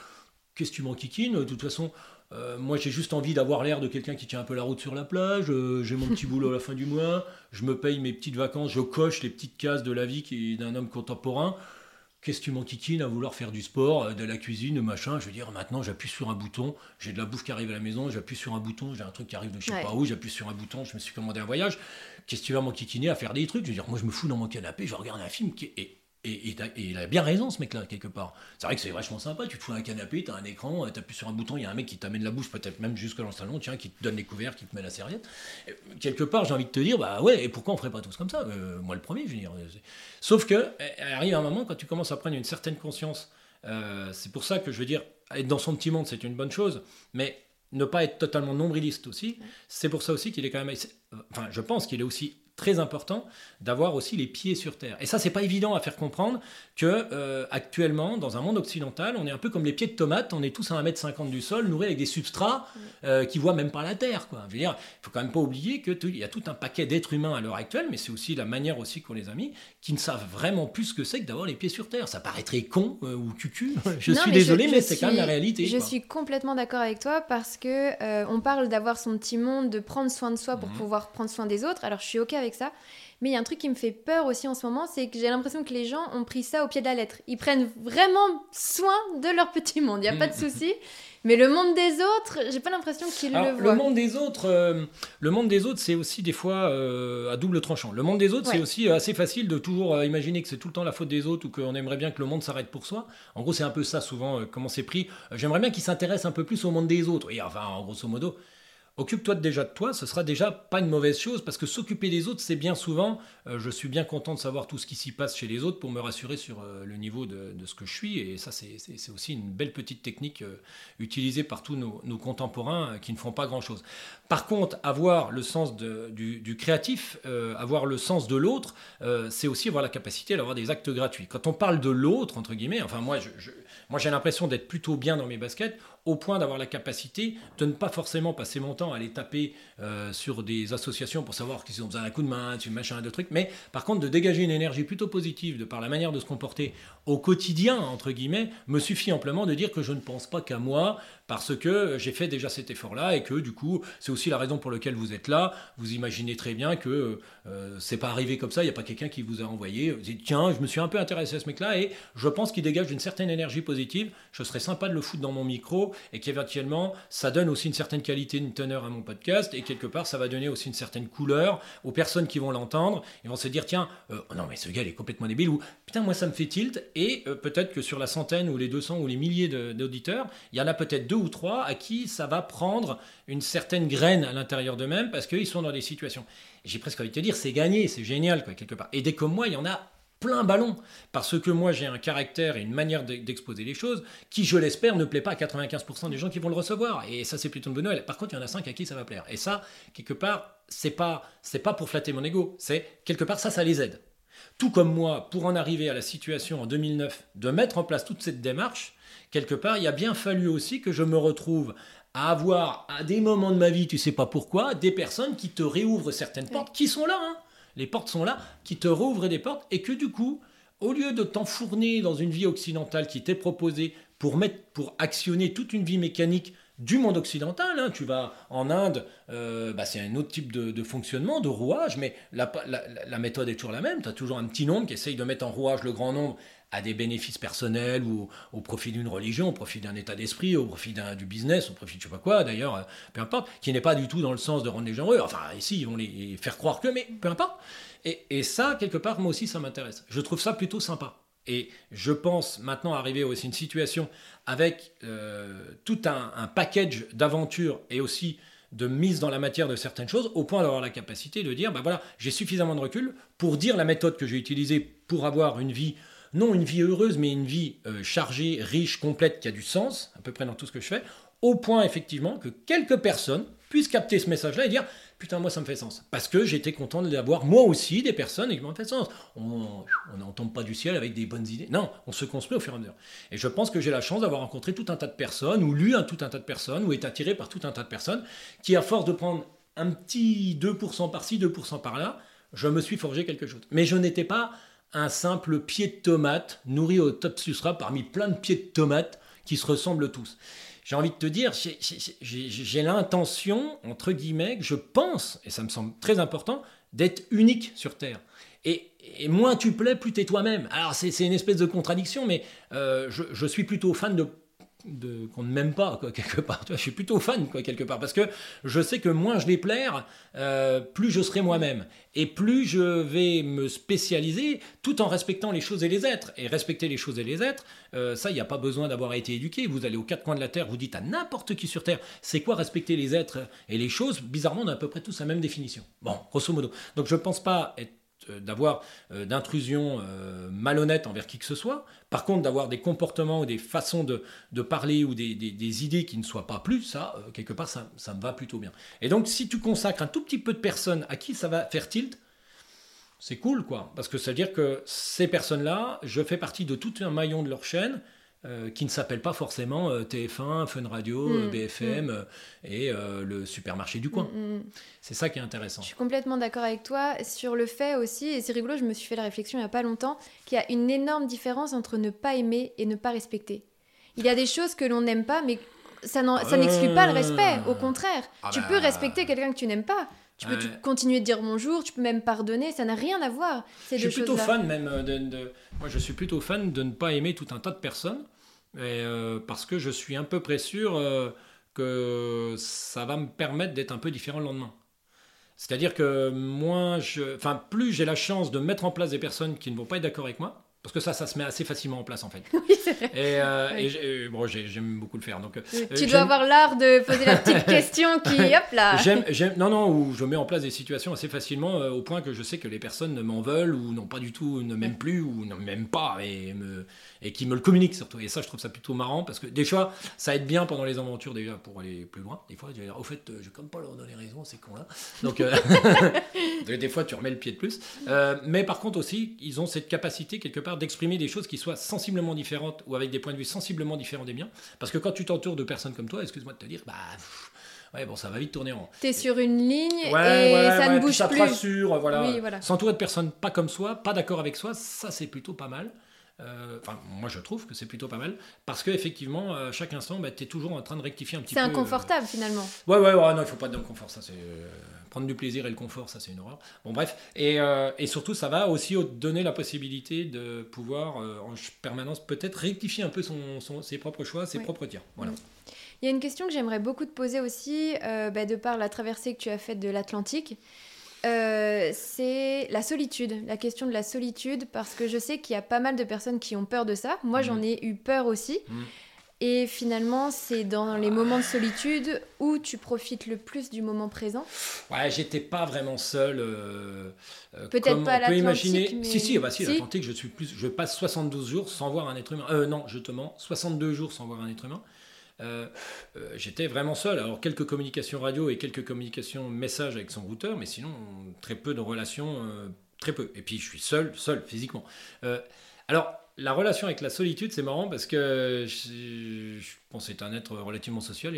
B: qu'est-ce que tu m'enquiquines? De toute façon, euh, moi, j'ai juste envie d'avoir l'air de quelqu'un qui tient un peu la route sur la plage. Euh, j'ai mon petit boulot à la fin du mois. Je me paye mes petites vacances. Je coche les petites cases de la vie qui d'un homme contemporain. Qu'est-ce que tu m'enquiquines à vouloir faire du sport, euh, de la cuisine, machin? Je veux dire, maintenant, j'appuie sur un bouton. J'ai de la bouffe qui arrive à la maison. J'appuie sur un bouton. J'ai un truc qui arrive de je sais pas où. J'appuie sur un bouton. Je me suis commandé un voyage. Qu'est-ce que tu vas m'enquiquiner à faire des trucs? Je veux dire, moi, je me fous dans mon canapé. Je regarde un film qui est et, il a bien raison, ce mec-là, quelque part. C'est vrai que c'est vachement sympa. Tu te fous un canapé, tu as un écran, tu appuies sur un bouton, il y a un mec qui t'amène la bouche, peut-être même jusque dans le salon, tiens, qui te donne les couverts, qui te met la serviette. quelque part, j'ai envie de te dire, bah ouais, et pourquoi on ferait pas tous comme ça euh, Moi, le premier, je veux dire. Sauf que, arrive un moment, quand tu commences à prendre une certaine conscience, euh, c'est pour ça que je veux dire, être dans son petit monde, c'est une bonne chose, mais ne pas être totalement nombriliste aussi, c'est pour ça aussi qu'il est quand même. Enfin, je pense qu'il est aussi très important d'avoir aussi les pieds sur terre. Et ça, c'est pas évident à faire comprendre que euh, actuellement, dans un monde occidental, on est un peu comme les pieds de tomates, on est tous à 1m50 du sol, nourris avec des substrats euh, qui voient même pas la terre. Quoi. Je veux dire, il faut quand même pas oublier qu'il y a tout un paquet d'êtres humains à l'heure actuelle, mais c'est aussi la manière aussi qu'on les a mis, qui ne savent vraiment plus ce que c'est que d'avoir les pieds sur terre. Ça paraîtrait con euh, ou cucu. Je suis désolé, mais c'est quand même la réalité.
A: Je suis complètement d'accord avec toi parce que on parle d'avoir son petit monde, de prendre soin de soi pour mhm. pouvoir prendre soin des autres. Alors je suis ok avec ça. Mais il y a un truc qui me fait peur aussi en ce moment, c'est que j'ai l'impression que les gens ont pris ça au pied de la lettre. Ils prennent vraiment soin de leur petit monde, il n'y a pas de souci. Mais le monde des autres, j'ai pas l'impression qu'ils le voient.
B: Le monde des autres, euh, le monde des autres, c'est aussi des fois euh, à double tranchant. Le monde des autres, c'est aussi assez facile de toujours euh, imaginer que c'est tout le temps la faute des autres ou qu'on aimerait bien que le monde s'arrête pour soi. En gros, c'est un peu ça souvent comment c'est pris. J'aimerais bien qu'ils s'intéressent un peu plus au monde des autres. Et enfin, en grosso modo, Occupe-toi déjà de toi, ce sera déjà pas une mauvaise chose parce que s'occuper des autres, c'est bien souvent, euh, je suis bien content de savoir tout ce qui s'y passe chez les autres pour me rassurer sur euh, le niveau de, ce que je suis. Et ça, c'est aussi une belle petite technique euh, utilisée par tous nos, contemporains qui ne font pas grand-chose. Par contre, avoir le sens du, créatif, avoir le sens de l'autre, c'est aussi avoir la capacité d'avoir des actes gratuits. Quand on parle de l'autre, entre guillemets, enfin moi, moi j'ai l'impression d'être plutôt bien dans mes baskets au point d'avoir la capacité de ne pas forcément passer mon temps à aller taper euh, sur des associations pour savoir qu'ils ont besoin d'un coup de main, tu machin, de trucs, mais par contre de dégager une énergie plutôt positive de par la manière de se comporter au quotidien, entre guillemets, me suffit amplement de dire que je ne pense pas qu'à moi, parce que j'ai fait déjà cet effort-là et que du coup, c'est aussi la raison pour laquelle vous êtes là. Vous imaginez très bien que euh, c'est pas arrivé comme ça, il n'y a pas quelqu'un qui vous a envoyé, vous dites tiens, je me suis un peu intéressé à ce mec-là et je pense qu'il dégage une certaine énergie positive, je serais sympa de le foutre dans mon micro et qu'éventuellement, ça donne aussi une certaine qualité, une teneur à mon podcast et quelque part, ça va donner aussi une certaine couleur aux personnes qui vont l'entendre. Ils vont se dire tiens, euh, oh non mais ce gars il est complètement débile ou putain, moi ça me fait tilt et euh, peut-être que sur la centaine ou les 200 ou les milliers d'auditeurs, il y en a peut-être deux ou trois à qui ça va prendre une certaine graine à l'intérieur d'eux-mêmes parce qu'ils sont dans des situations. J'ai presque envie de te dire, c'est gagné, c'est génial, quoi, quelque part. Et dès comme moi, il y en a plein ballon. Parce que moi, j'ai un caractère et une manière d'exposer les choses qui, je l'espère, ne plaît pas à 95% des gens qui vont le recevoir. Et ça, c'est plutôt une bonne nouvelle. Par contre, il y en a 5 à qui ça va plaire. Et ça, quelque part, c'est pas, c'est pas pour flatter mon ego. C'est quelque part, ça, ça les aide. Tout comme moi, pour en arriver à la situation en 2009 de mettre en place toute cette démarche, quelque part, il a bien fallu aussi que je me retrouve à avoir à des moments de ma vie, tu sais pas pourquoi, des personnes qui te réouvrent certaines portes, qui sont là, hein. Les portes sont là, qui te réouvrent des portes, et que du coup, au lieu de t'enfourner dans une vie occidentale qui t'est proposée pour actionner toute une vie mécanique du monde occidental. Hein. Tu vas en Inde, euh, bah, c'est un autre type de, fonctionnement, de rouage, mais la, la, méthode est toujours la même. Tu as toujours un petit nombre qui essaye de mettre en rouage le grand nombre à des bénéfices personnels ou au profit d'une religion, au profit d'un état d'esprit, au profit du business, au profit de je sais pas quoi, d'ailleurs, euh, peu importe, qui n'est pas du tout dans le sens de rendre les gens heureux. Enfin, ici, ils vont les faire croire que, mais peu importe. Et, ça, quelque part, moi aussi, ça m'intéresse. Je trouve ça plutôt sympa. Et je pense maintenant arriver aussi une situation avec euh, tout un, un package d'aventures et aussi de mise dans la matière de certaines choses, au point d'avoir la capacité de dire, ben voilà, j'ai suffisamment de recul pour dire la méthode que j'ai utilisée pour avoir une vie non une vie heureuse, mais une vie euh, chargée, riche, complète, qui a du sens, à peu près dans tout ce que je fais, au point effectivement que quelques personnes puissent capter ce message-là et dire putain moi ça me fait sens. Parce que j'étais content d'avoir moi aussi des personnes et qui m'ont fait sens. On n'en tombe pas du ciel avec des bonnes idées. Non on se construit au fur et à mesure. Et je pense que j'ai la chance d'avoir rencontré tout un tas de personnes ou lu un tout un tas de personnes ou été attiré par tout un tas de personnes qui à force de prendre un petit 2% par-ci 2% par-là je me suis forgé quelque chose. Mais je n'étais pas un simple pied de tomate nourri au top susra parmi plein de pieds de tomates qui se ressemblent tous. J'ai envie de te dire, j'ai l'intention, entre guillemets, je pense, et ça me semble très important, d'être unique sur Terre. Et, moins tu plais, plus t'es toi-même. Alors c'est une espèce de contradiction, mais euh, je, suis plutôt fan de qu'on ne m'aime pas quoi, quelque part. je suis plutôt fan quoi quelque part parce que je sais que moins je vais plaire, euh, plus je serai moi-même et plus je vais me spécialiser tout en respectant les choses et les êtres. Et respecter les choses et les êtres, euh, ça il n'y a pas besoin d'avoir été éduqué. Vous allez aux quatre coins de la terre, vous dites à n'importe qui sur terre, c'est quoi respecter les êtres et les choses? Bizarrement, on a à peu près tous la même définition. Bon, grosso modo. Donc je ne pense pas être d'avoir euh, d'intrusion euh, malhonnête envers qui que ce soit. Par contre, d'avoir des comportements ou des façons de, parler ou des, idées qui ne soient pas plus, ça, quelque part, ça, me va plutôt bien. Et donc, si tu consacres un tout petit peu de personnes à qui ça va faire tilt, c'est cool, quoi. Parce que ça veut dire que ces personnes-là, je fais partie de tout un maillon de leur chaîne euh, qui ne s'appelle pas forcément euh, TF1, Fun Radio,
A: Mm,
B: BFM euh, et euh, le supermarché du coin.
A: Mm, mm.
B: C'est ça qui est intéressant.
A: Je suis complètement d'accord avec toi sur le fait aussi, et c'est rigolo, je me suis fait la réflexion il n'y a pas longtemps, qu'il y a une énorme différence entre ne pas aimer et ne pas respecter. Il y a des choses que l'on n'aime pas, mais ça n'exclut pas le respect, au contraire.
B: Ah
A: tu
B: bah.
A: peux respecter quelqu'un que tu n'aimes pas. Tu peux
B: Ouais.
A: continuer de dire bonjour, tu peux même pardonner, ça n'a rien à voir, ces
B: Je
A: deux
B: suis plutôt fan même de, de- Moi, je suis plutôt fan de ne pas aimer tout un tas de personnes, et, euh, parce que je suis un peu euh, que ça va me permettre d'être un peu différent le lendemain. C'est-à-dire que moins je, enfin, plus j'ai la chance de mettre en place des personnes qui ne vont pas être d'accord avec moi, parce que ça, ça se met assez facilement en place en fait.
A: Oui, c'est vrai.
B: Et, euh,
A: Oui.
B: et j'ai- bon, j'ai- j'aime beaucoup le faire. Donc, euh,
A: Tu dois avoir l'art de poser la petite question qui, hop là.
B: J'aime, non, non, où je mets en place des situations assez facilement euh, au point que je sais que les personnes m'en veulent ou n'ont pas du tout, ne m'aiment plus ou ne m'aiment pas et, me, et qui me le communiquent surtout. Et ça, je trouve ça plutôt marrant parce que des fois, ça aide bien pendant les aventures déjà pour aller plus loin. Des fois, je vais dire, au fait, euh, je vais comme pas leur donner raison, ces cons-là. Donc, euh, des- fois, tu remets le pied de plus. Euh, mais par contre aussi, ils ont cette capacité quelque part d'exprimer des choses qui soient sensiblement différentes ou avec des points de vue sensiblement différents des miens. Parce que quand tu t'entoures de personnes comme toi, excuse-moi de te dire, bah. pff, Ouais, bon, ça va vite tourner en rond.
A: T'es sur une ligne et
B: Ouais, ouais,
A: ça
B: ouais,
A: ne bouge
B: ça te
A: plus.
B: rassure, voilà.
A: Oui, voilà.
B: S'entourer de personnes pas comme soi, pas d'accord avec soi, ça c'est plutôt pas mal. Euh, Enfin, moi je trouve que c'est plutôt pas mal parce que effectivement, à chaque instant, bah, tu es toujours en train de rectifier un petit
A: C'est
B: peu.
A: inconfortable finalement.
B: euh, Ouais, ouais, ouais, non, il faut pas le confort, ça c'est. euh, prendre du plaisir et le confort, ça c'est une horreur. Bon, bref. Et, euh, et surtout, ça va aussi au- donner la possibilité de pouvoir euh, en permanence peut-être rectifier un peu son, son- ses propres choix, ses
A: Oui.
B: propres tirs. Voilà.
A: Mm. Il y a une question que j'aimerais beaucoup te poser aussi, euh, bah, de par la traversée que tu as faite de l'Atlantique. Euh, c'est la solitude, la question de la solitude, parce que je sais qu'il y a pas mal de personnes qui ont peur de ça. Moi, j'en ai eu peur aussi.
B: Mhm.
A: Et finalement, c'est dans les moments de solitude où tu profites le plus du moment présent.
B: Ouais, j'étais pas vraiment seul. euh, euh,
A: Peut-être pas à
B: peut imaginer.
A: mais-
B: Si, si, bah, si,
A: Si.
B: l'Atlantique, je suis plus. Je passe 72 jours sans voir un être humain. Euh, non, je te mens. 62 jours sans voir un être humain. Euh, euh, j'étais vraiment seul. Alors, quelques communications radio et quelques communications messages avec son routeur, mais sinon, très peu de relations, euh, très peu. Et puis, je suis seul, seul, physiquement. Alors, la relation avec la solitude, c'est marrant parce que je, je pense être un être relativement social.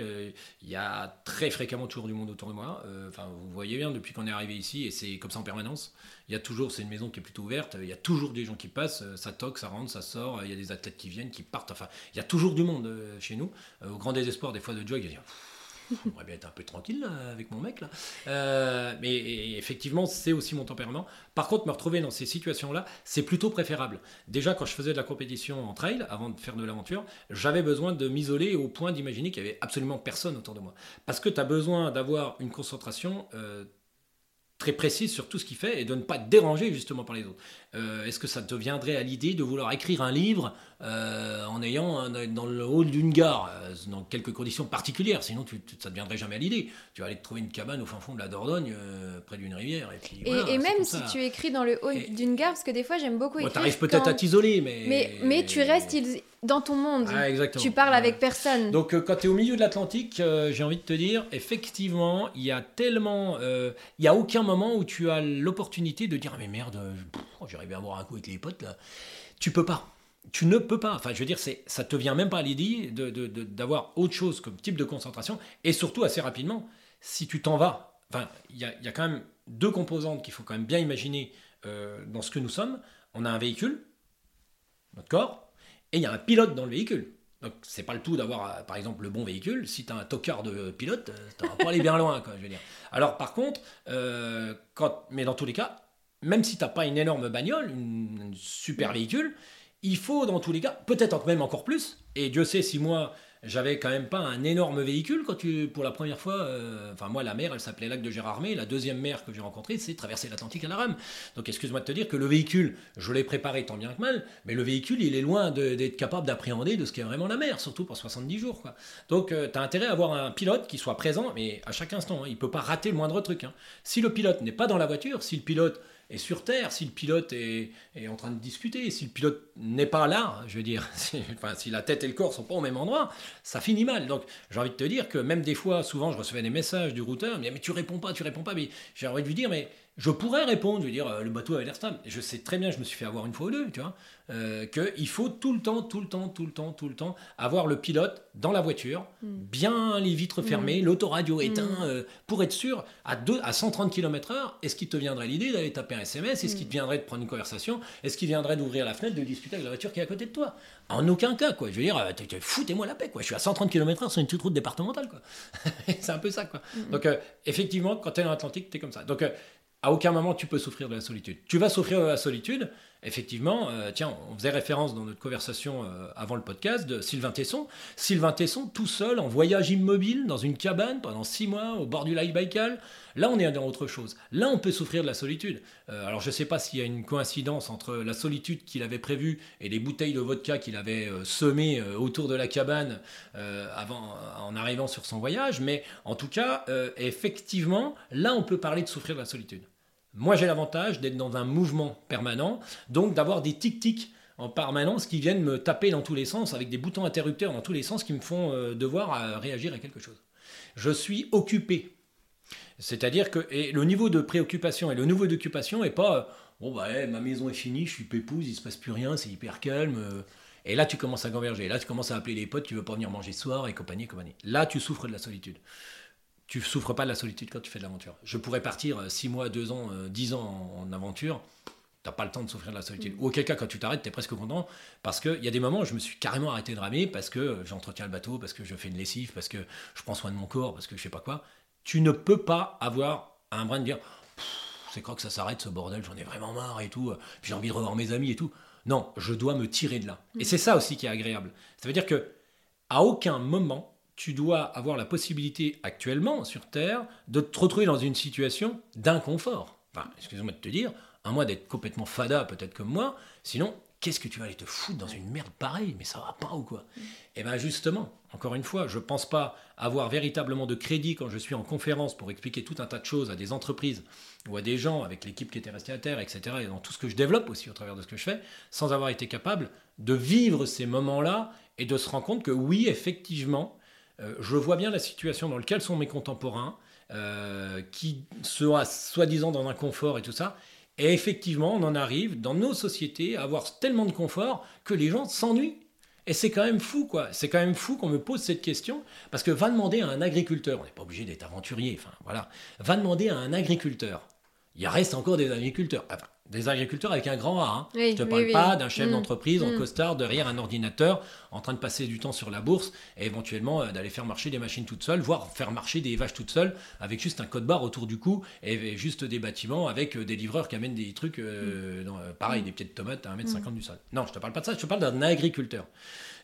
B: Il y a très fréquemment toujours du monde autour de moi. Euh, Enfin, vous voyez bien depuis qu'on est arrivé ici, et c'est comme ça en permanence. Il y a toujours, c'est une maison qui est plutôt ouverte. Il y a toujours des gens qui passent. euh, Ça toque, ça rentre, ça sort. Il y a des athlètes qui viennent, qui partent. Enfin, il y a toujours du monde euh, chez nous. Au grand désespoir des fois de Jog, il J'aimerais bien être un peu tranquille avec mon mec là. Euh, mais effectivement, c'est aussi mon tempérament. Par contre, me retrouver dans ces situations-là, c'est plutôt préférable. Déjà, quand je faisais de la compétition en trail, avant de faire de l'aventure, j'avais besoin de m'isoler au point d'imaginer qu'il y avait absolument personne autour de moi. Parce que tu as besoin d'avoir une concentration euh, très précise sur tout ce qu'il fait et de ne pas te déranger justement par les autres. Euh, Est-ce que ça te viendrait à l'idée de vouloir écrire un livre euh, en ayant un- dans le hall d'une gare, euh, dans quelques conditions particulières? Sinon, tu, tu- ça ne te viendrait jamais à l'idée. Tu vas aller te trouver une cabane au fin fond de la Dordogne, près d'une rivière. Et, puis,
A: Et,
B: voilà,
A: et
B: c'est
A: même si tu écris dans le hall d'une gare, parce que des fois j'aime beaucoup
B: Bon,
A: écrire.
B: t'arrives peut-être
A: quand-
B: à t'isoler, mais...
A: mais, mais tu restes il- dans ton monde.
B: Ah, exactement.
A: tu parles
B: Ouais.
A: avec personne.
B: Donc euh, quand tu es au milieu de l'Atlantique, euh, j'ai envie de te dire, effectivement, il y a tellement... euh, Il n'y a aucun moment où tu as l'opportunité de dire, ah mais merde, j'aurais bien boire un coup avec les potes, là. Tu peux pas. Tu ne peux pas. Enfin, je veux dire, c'est, ça te vient même pas à l'idée de, de- de- d'avoir autre chose comme type de concentration. Et surtout, assez rapidement, si tu t'en vas, enfin, il y a, y a quand même deux composantes qu'il faut quand même bien imaginer dans ce que nous sommes. On a un véhicule, notre corps, et il y a un pilote dans le véhicule. Donc c'est pas le tout d'avoir euh, par exemple le bon véhicule. Si tu as un tocard de pilote, tu vas pas aller bien loin, je veux dire. Alors par contre, euh, quand, mais dans tous les cas, même si t'as pas une énorme bagnole, une, une super véhicule, il faut dans tous les cas, peut-être même encore plus. Et Dieu sait si moi j'avais quand même pas un énorme véhicule quand tu pour la première fois. euh, Enfin moi la mer, elle s'appelait Lac de Gérardmer. La deuxième mer que j'ai rencontrée, c'est traverser l'Atlantique à la rame. Donc excuse-moi de te dire que le véhicule, je l'ai préparé tant bien que mal, mais le véhicule, il est loin d'être capable d'appréhender de ce qu'est vraiment la mer, surtout pour 70 jours. Quoi. Donc tu as intérêt à avoir un pilote qui soit présent, mais à chaque instant, hein, il peut pas rater le moindre truc. hein. Si le pilote n'est pas dans la voiture, si le pilote est sur Terre, si le pilote est, en train de discuter, si le pilote n'est pas là, je veux dire, si, la tête et le corps sont pas au même endroit, ça finit mal. Donc j'ai envie de te dire que même des fois, souvent, je recevais des messages du routeur, disait, mais tu réponds pas, tu réponds pas, mais j'ai envie de lui dire, mais Je pourrais répondre, je veux dire, euh, le bateau avait l'air stable. Je sais très bien, je me suis fait avoir une fois ou deux, tu vois, euh, qu'il faut tout le temps, tout le temps, tout le temps, tout le temps avoir le pilote dans la voiture,
A: Mm.
B: bien les vitres fermées, l'autoradio éteint,
A: Mm.
B: euh, pour être sûr, à, deux, à 130 km/h, est-ce qu'il te viendrait l'idée d'aller taper un SMS Est-ce qu'il te viendrait de prendre une conversation? Est-ce qu'il viendrait d'ouvrir la fenêtre, de discuter avec la voiture qui est à côté de toi? En aucun cas, quoi. Je veux dire, foutez-moi la paix, quoi. Je suis à 130 km/h sur une petite route départementale, quoi. C'est un peu ça, quoi. Donc, euh, effectivement, quand tu es dans l'Atlantique, tu es comme ça. Donc, à aucun moment tu peux souffrir de la solitude. Tu vas souffrir de la solitude, effectivement. euh, tiens, on faisait référence dans notre conversation euh, avant le podcast de Sylvain Tesson. Sylvain Tesson, tout seul, en voyage immobile, dans une cabane pendant six mois, au bord du lac Baïkal. Là, on est dans autre chose. Là, on peut souffrir de la solitude. Euh, alors, je ne sais pas s'il y a une coïncidence entre la solitude qu'il avait prévue et les bouteilles de vodka qu'il avait semées autour de la cabane avant, en arrivant sur son voyage, mais en tout cas, effectivement, là, on peut parler de souffrir de la solitude. Moi, j'ai l'avantage d'être dans un mouvement permanent, donc d'avoir des tic-tics en permanence qui viennent me taper dans tous les sens, avec des boutons interrupteurs dans tous les sens qui me font euh, devoir euh, réagir à quelque chose. Je suis occupé. C'est-à-dire que le niveau de préoccupation et le niveau d'occupation n'est pas euh, bon bah ma maison est finie, je suis pépouze, il se passe plus rien, c'est hyper calme. et là tu commences à converger, là tu commences à appeler les potes, tu veux pas venir manger ce soir et compagnie, compagnie. Là tu souffres de la solitude. Tu souffres pas de la solitude quand tu fais de l'aventure. Je pourrais partir 6 mois, 2 ans, 10 ans en, en aventure, t'as pas le temps de souffrir de la solitude. Ou auquel cas quand tu t'arrêtes, tu es presque content parce qu'il y a des moments où je me suis carrément arrêté de ramer parce que j'entretiens le bateau, parce que je fais une lessive, parce que je prends soin de mon corps, parce que je sais pas quoi. Tu ne peux pas avoir un brin de dire c'est quand que ça s'arrête ce bordel, j'en ai vraiment marre et tout, puis j'ai envie de revoir mes amis et tout. Non, je dois me tirer de là. Et c'est ça aussi qui est agréable. Ça veut dire que à aucun moment tu dois avoir la possibilité actuellement sur Terre de te retrouver dans une situation d'inconfort. Enfin, excuse-moi de te dire, à moins d'être complètement fada peut-être comme moi, sinon qu'est-ce que tu vas aller te foutre dans une merde pareille? Mais ça va pas ou quoi? Eh bien justement, encore une fois, je pense pas avoir véritablement de crédit quand je suis en conférence pour expliquer tout un tas de choses à des entreprises ou à des gens avec l'équipe qui était restée à terre, etc. Et dans tout ce que je développe aussi au travers de ce que je fais, sans avoir été capable de vivre ces moments-là et de se rendre compte que oui, effectivement, je vois bien la situation dans laquelle sont mes contemporains, euh, qui sont soi-disant dans un confort et tout ça. Et effectivement, on en arrive dans nos sociétés à avoir tellement de confort que les gens s'ennuient. Et c'est quand même fou, quoi. C'est quand même fou qu'on me pose cette question, parce que va demander à un agriculteur, on n'est pas obligé d'être aventurier, enfin voilà, va demander à un agriculteur. Il reste encore des agriculteurs. Des agriculteurs avec un grand A. Hein.
A: Oui,
B: Je te parle
A: oui.
B: pas d'un chef
A: Mm.
B: d'entreprise en
A: Mm.
B: costard derrière un ordinateur en train de passer du temps sur la bourse et éventuellement euh, d'aller faire marcher des machines toutes seules, voire faire marcher des vaches toutes seules avec juste un code barre autour du cou et, et juste des bâtiments avec euh, des livreurs qui amènent des trucs, euh, dans- euh, pareil, des petites tomates à 1m50 du sol. Non, je te parle pas de ça, je te parle d'un agriculteur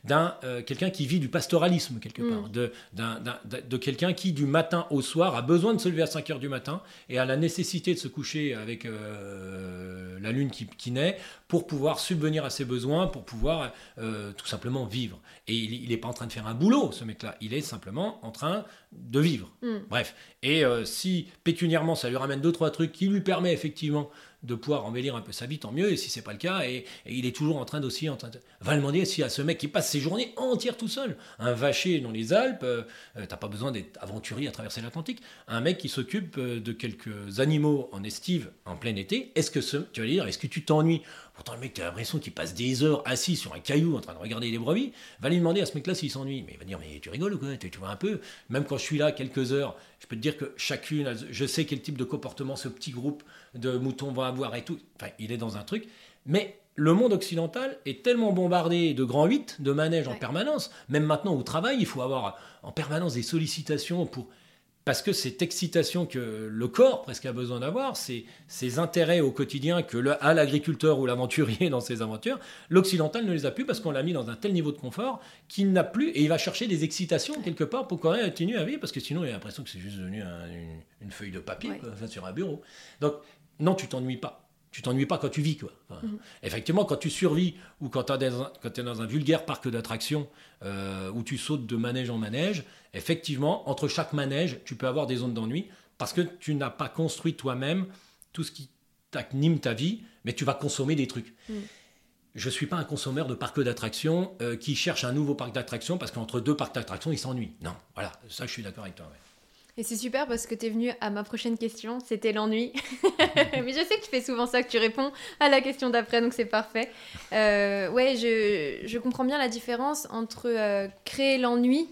B: d'un euh, quelqu'un qui vit du pastoralisme quelque part, de, de, de quelqu'un qui du matin au soir a besoin de se lever à 5 heures du matin et a la nécessité de se coucher avec euh, la lune qui, qui naît pour pouvoir subvenir à ses besoins, pour pouvoir euh, tout simplement vivre. Et il n'est pas en train de faire un boulot, ce mec-là, il est simplement en train de vivre.
A: Mm.
B: Bref, et si pécuniairement ça lui ramène deux trois trucs qui lui permet effectivement de pouvoir embellir un peu sa vie, tant mieux. Et si c'est pas le cas, et, il est toujours en train d'aussi en train de... va demander si à ce mec qui passe ses journées entières tout seul, un vacher dans les Alpes, euh, euh, t'as pas besoin d'être aventurier à traverser l'Atlantique, un mec qui s'occupe euh, de quelques animaux en estive, en plein été. Est-ce que ce, tu vas dire, est-ce que tu t'ennuies Pourtant le mec, t'as l'impression qu'il passe des heures assis sur un caillou en train de regarder les brebis. Va lui demander à ce mec-là s'il s'ennuie. Mais il va dire, mais tu rigoles ou quoi? Tu, tu vois un peu? Même quand je suis là quelques heures, je peux te dire que chacune, je sais quel type de comportement ce petit groupe de moutons va avoir et tout. Enfin, il est dans un truc. Mais le monde occidental est tellement bombardé de grands 8, de manèges en permanence. Même maintenant au travail, il faut avoir en permanence des sollicitations pour parce que cette excitation que le corps presque a besoin d'avoir, ces, ces intérêts au quotidien que le, a l'agriculteur ou l'aventurier dans ses aventures, l'occidental ne les a plus parce qu'on l'a mis dans un tel niveau de confort qu'il n'a plus et il va chercher des excitations quelque part pour quand même continuer à vivre parce que sinon il a l'impression que c'est juste devenu un- une, une feuille de papier
A: Ouais.
B: quoi, enfin, sur un bureau. Donc non, tu t'ennuies pas. Tu t'ennuies pas quand tu vis. Quoi. Enfin, Effectivement, quand tu survis ou quand tu es dans un vulgaire parc d'attractions euh, où tu sautes de manège en manège, effectivement, entre chaque manège, tu peux avoir des zones d'ennui parce que tu n'as pas construit toi-même tout ce qui t'anime ta vie, mais tu vas consommer des trucs.
A: Mm.
B: Je ne suis pas un consommeur de parcs d'attractions euh, qui cherche un nouveau parc d'attractions parce qu'entre deux parcs d'attractions, il s'ennuie. Non, voilà, ça je suis d'accord avec toi. ouais.
A: Et c'est super parce que tu es venu à ma prochaine question, c'était l'ennui. Mais je sais que tu fais souvent ça, que tu réponds à la question d'après, donc c'est parfait. Euh, ouais, je, je, comprends bien la différence entre euh, créer l'ennui,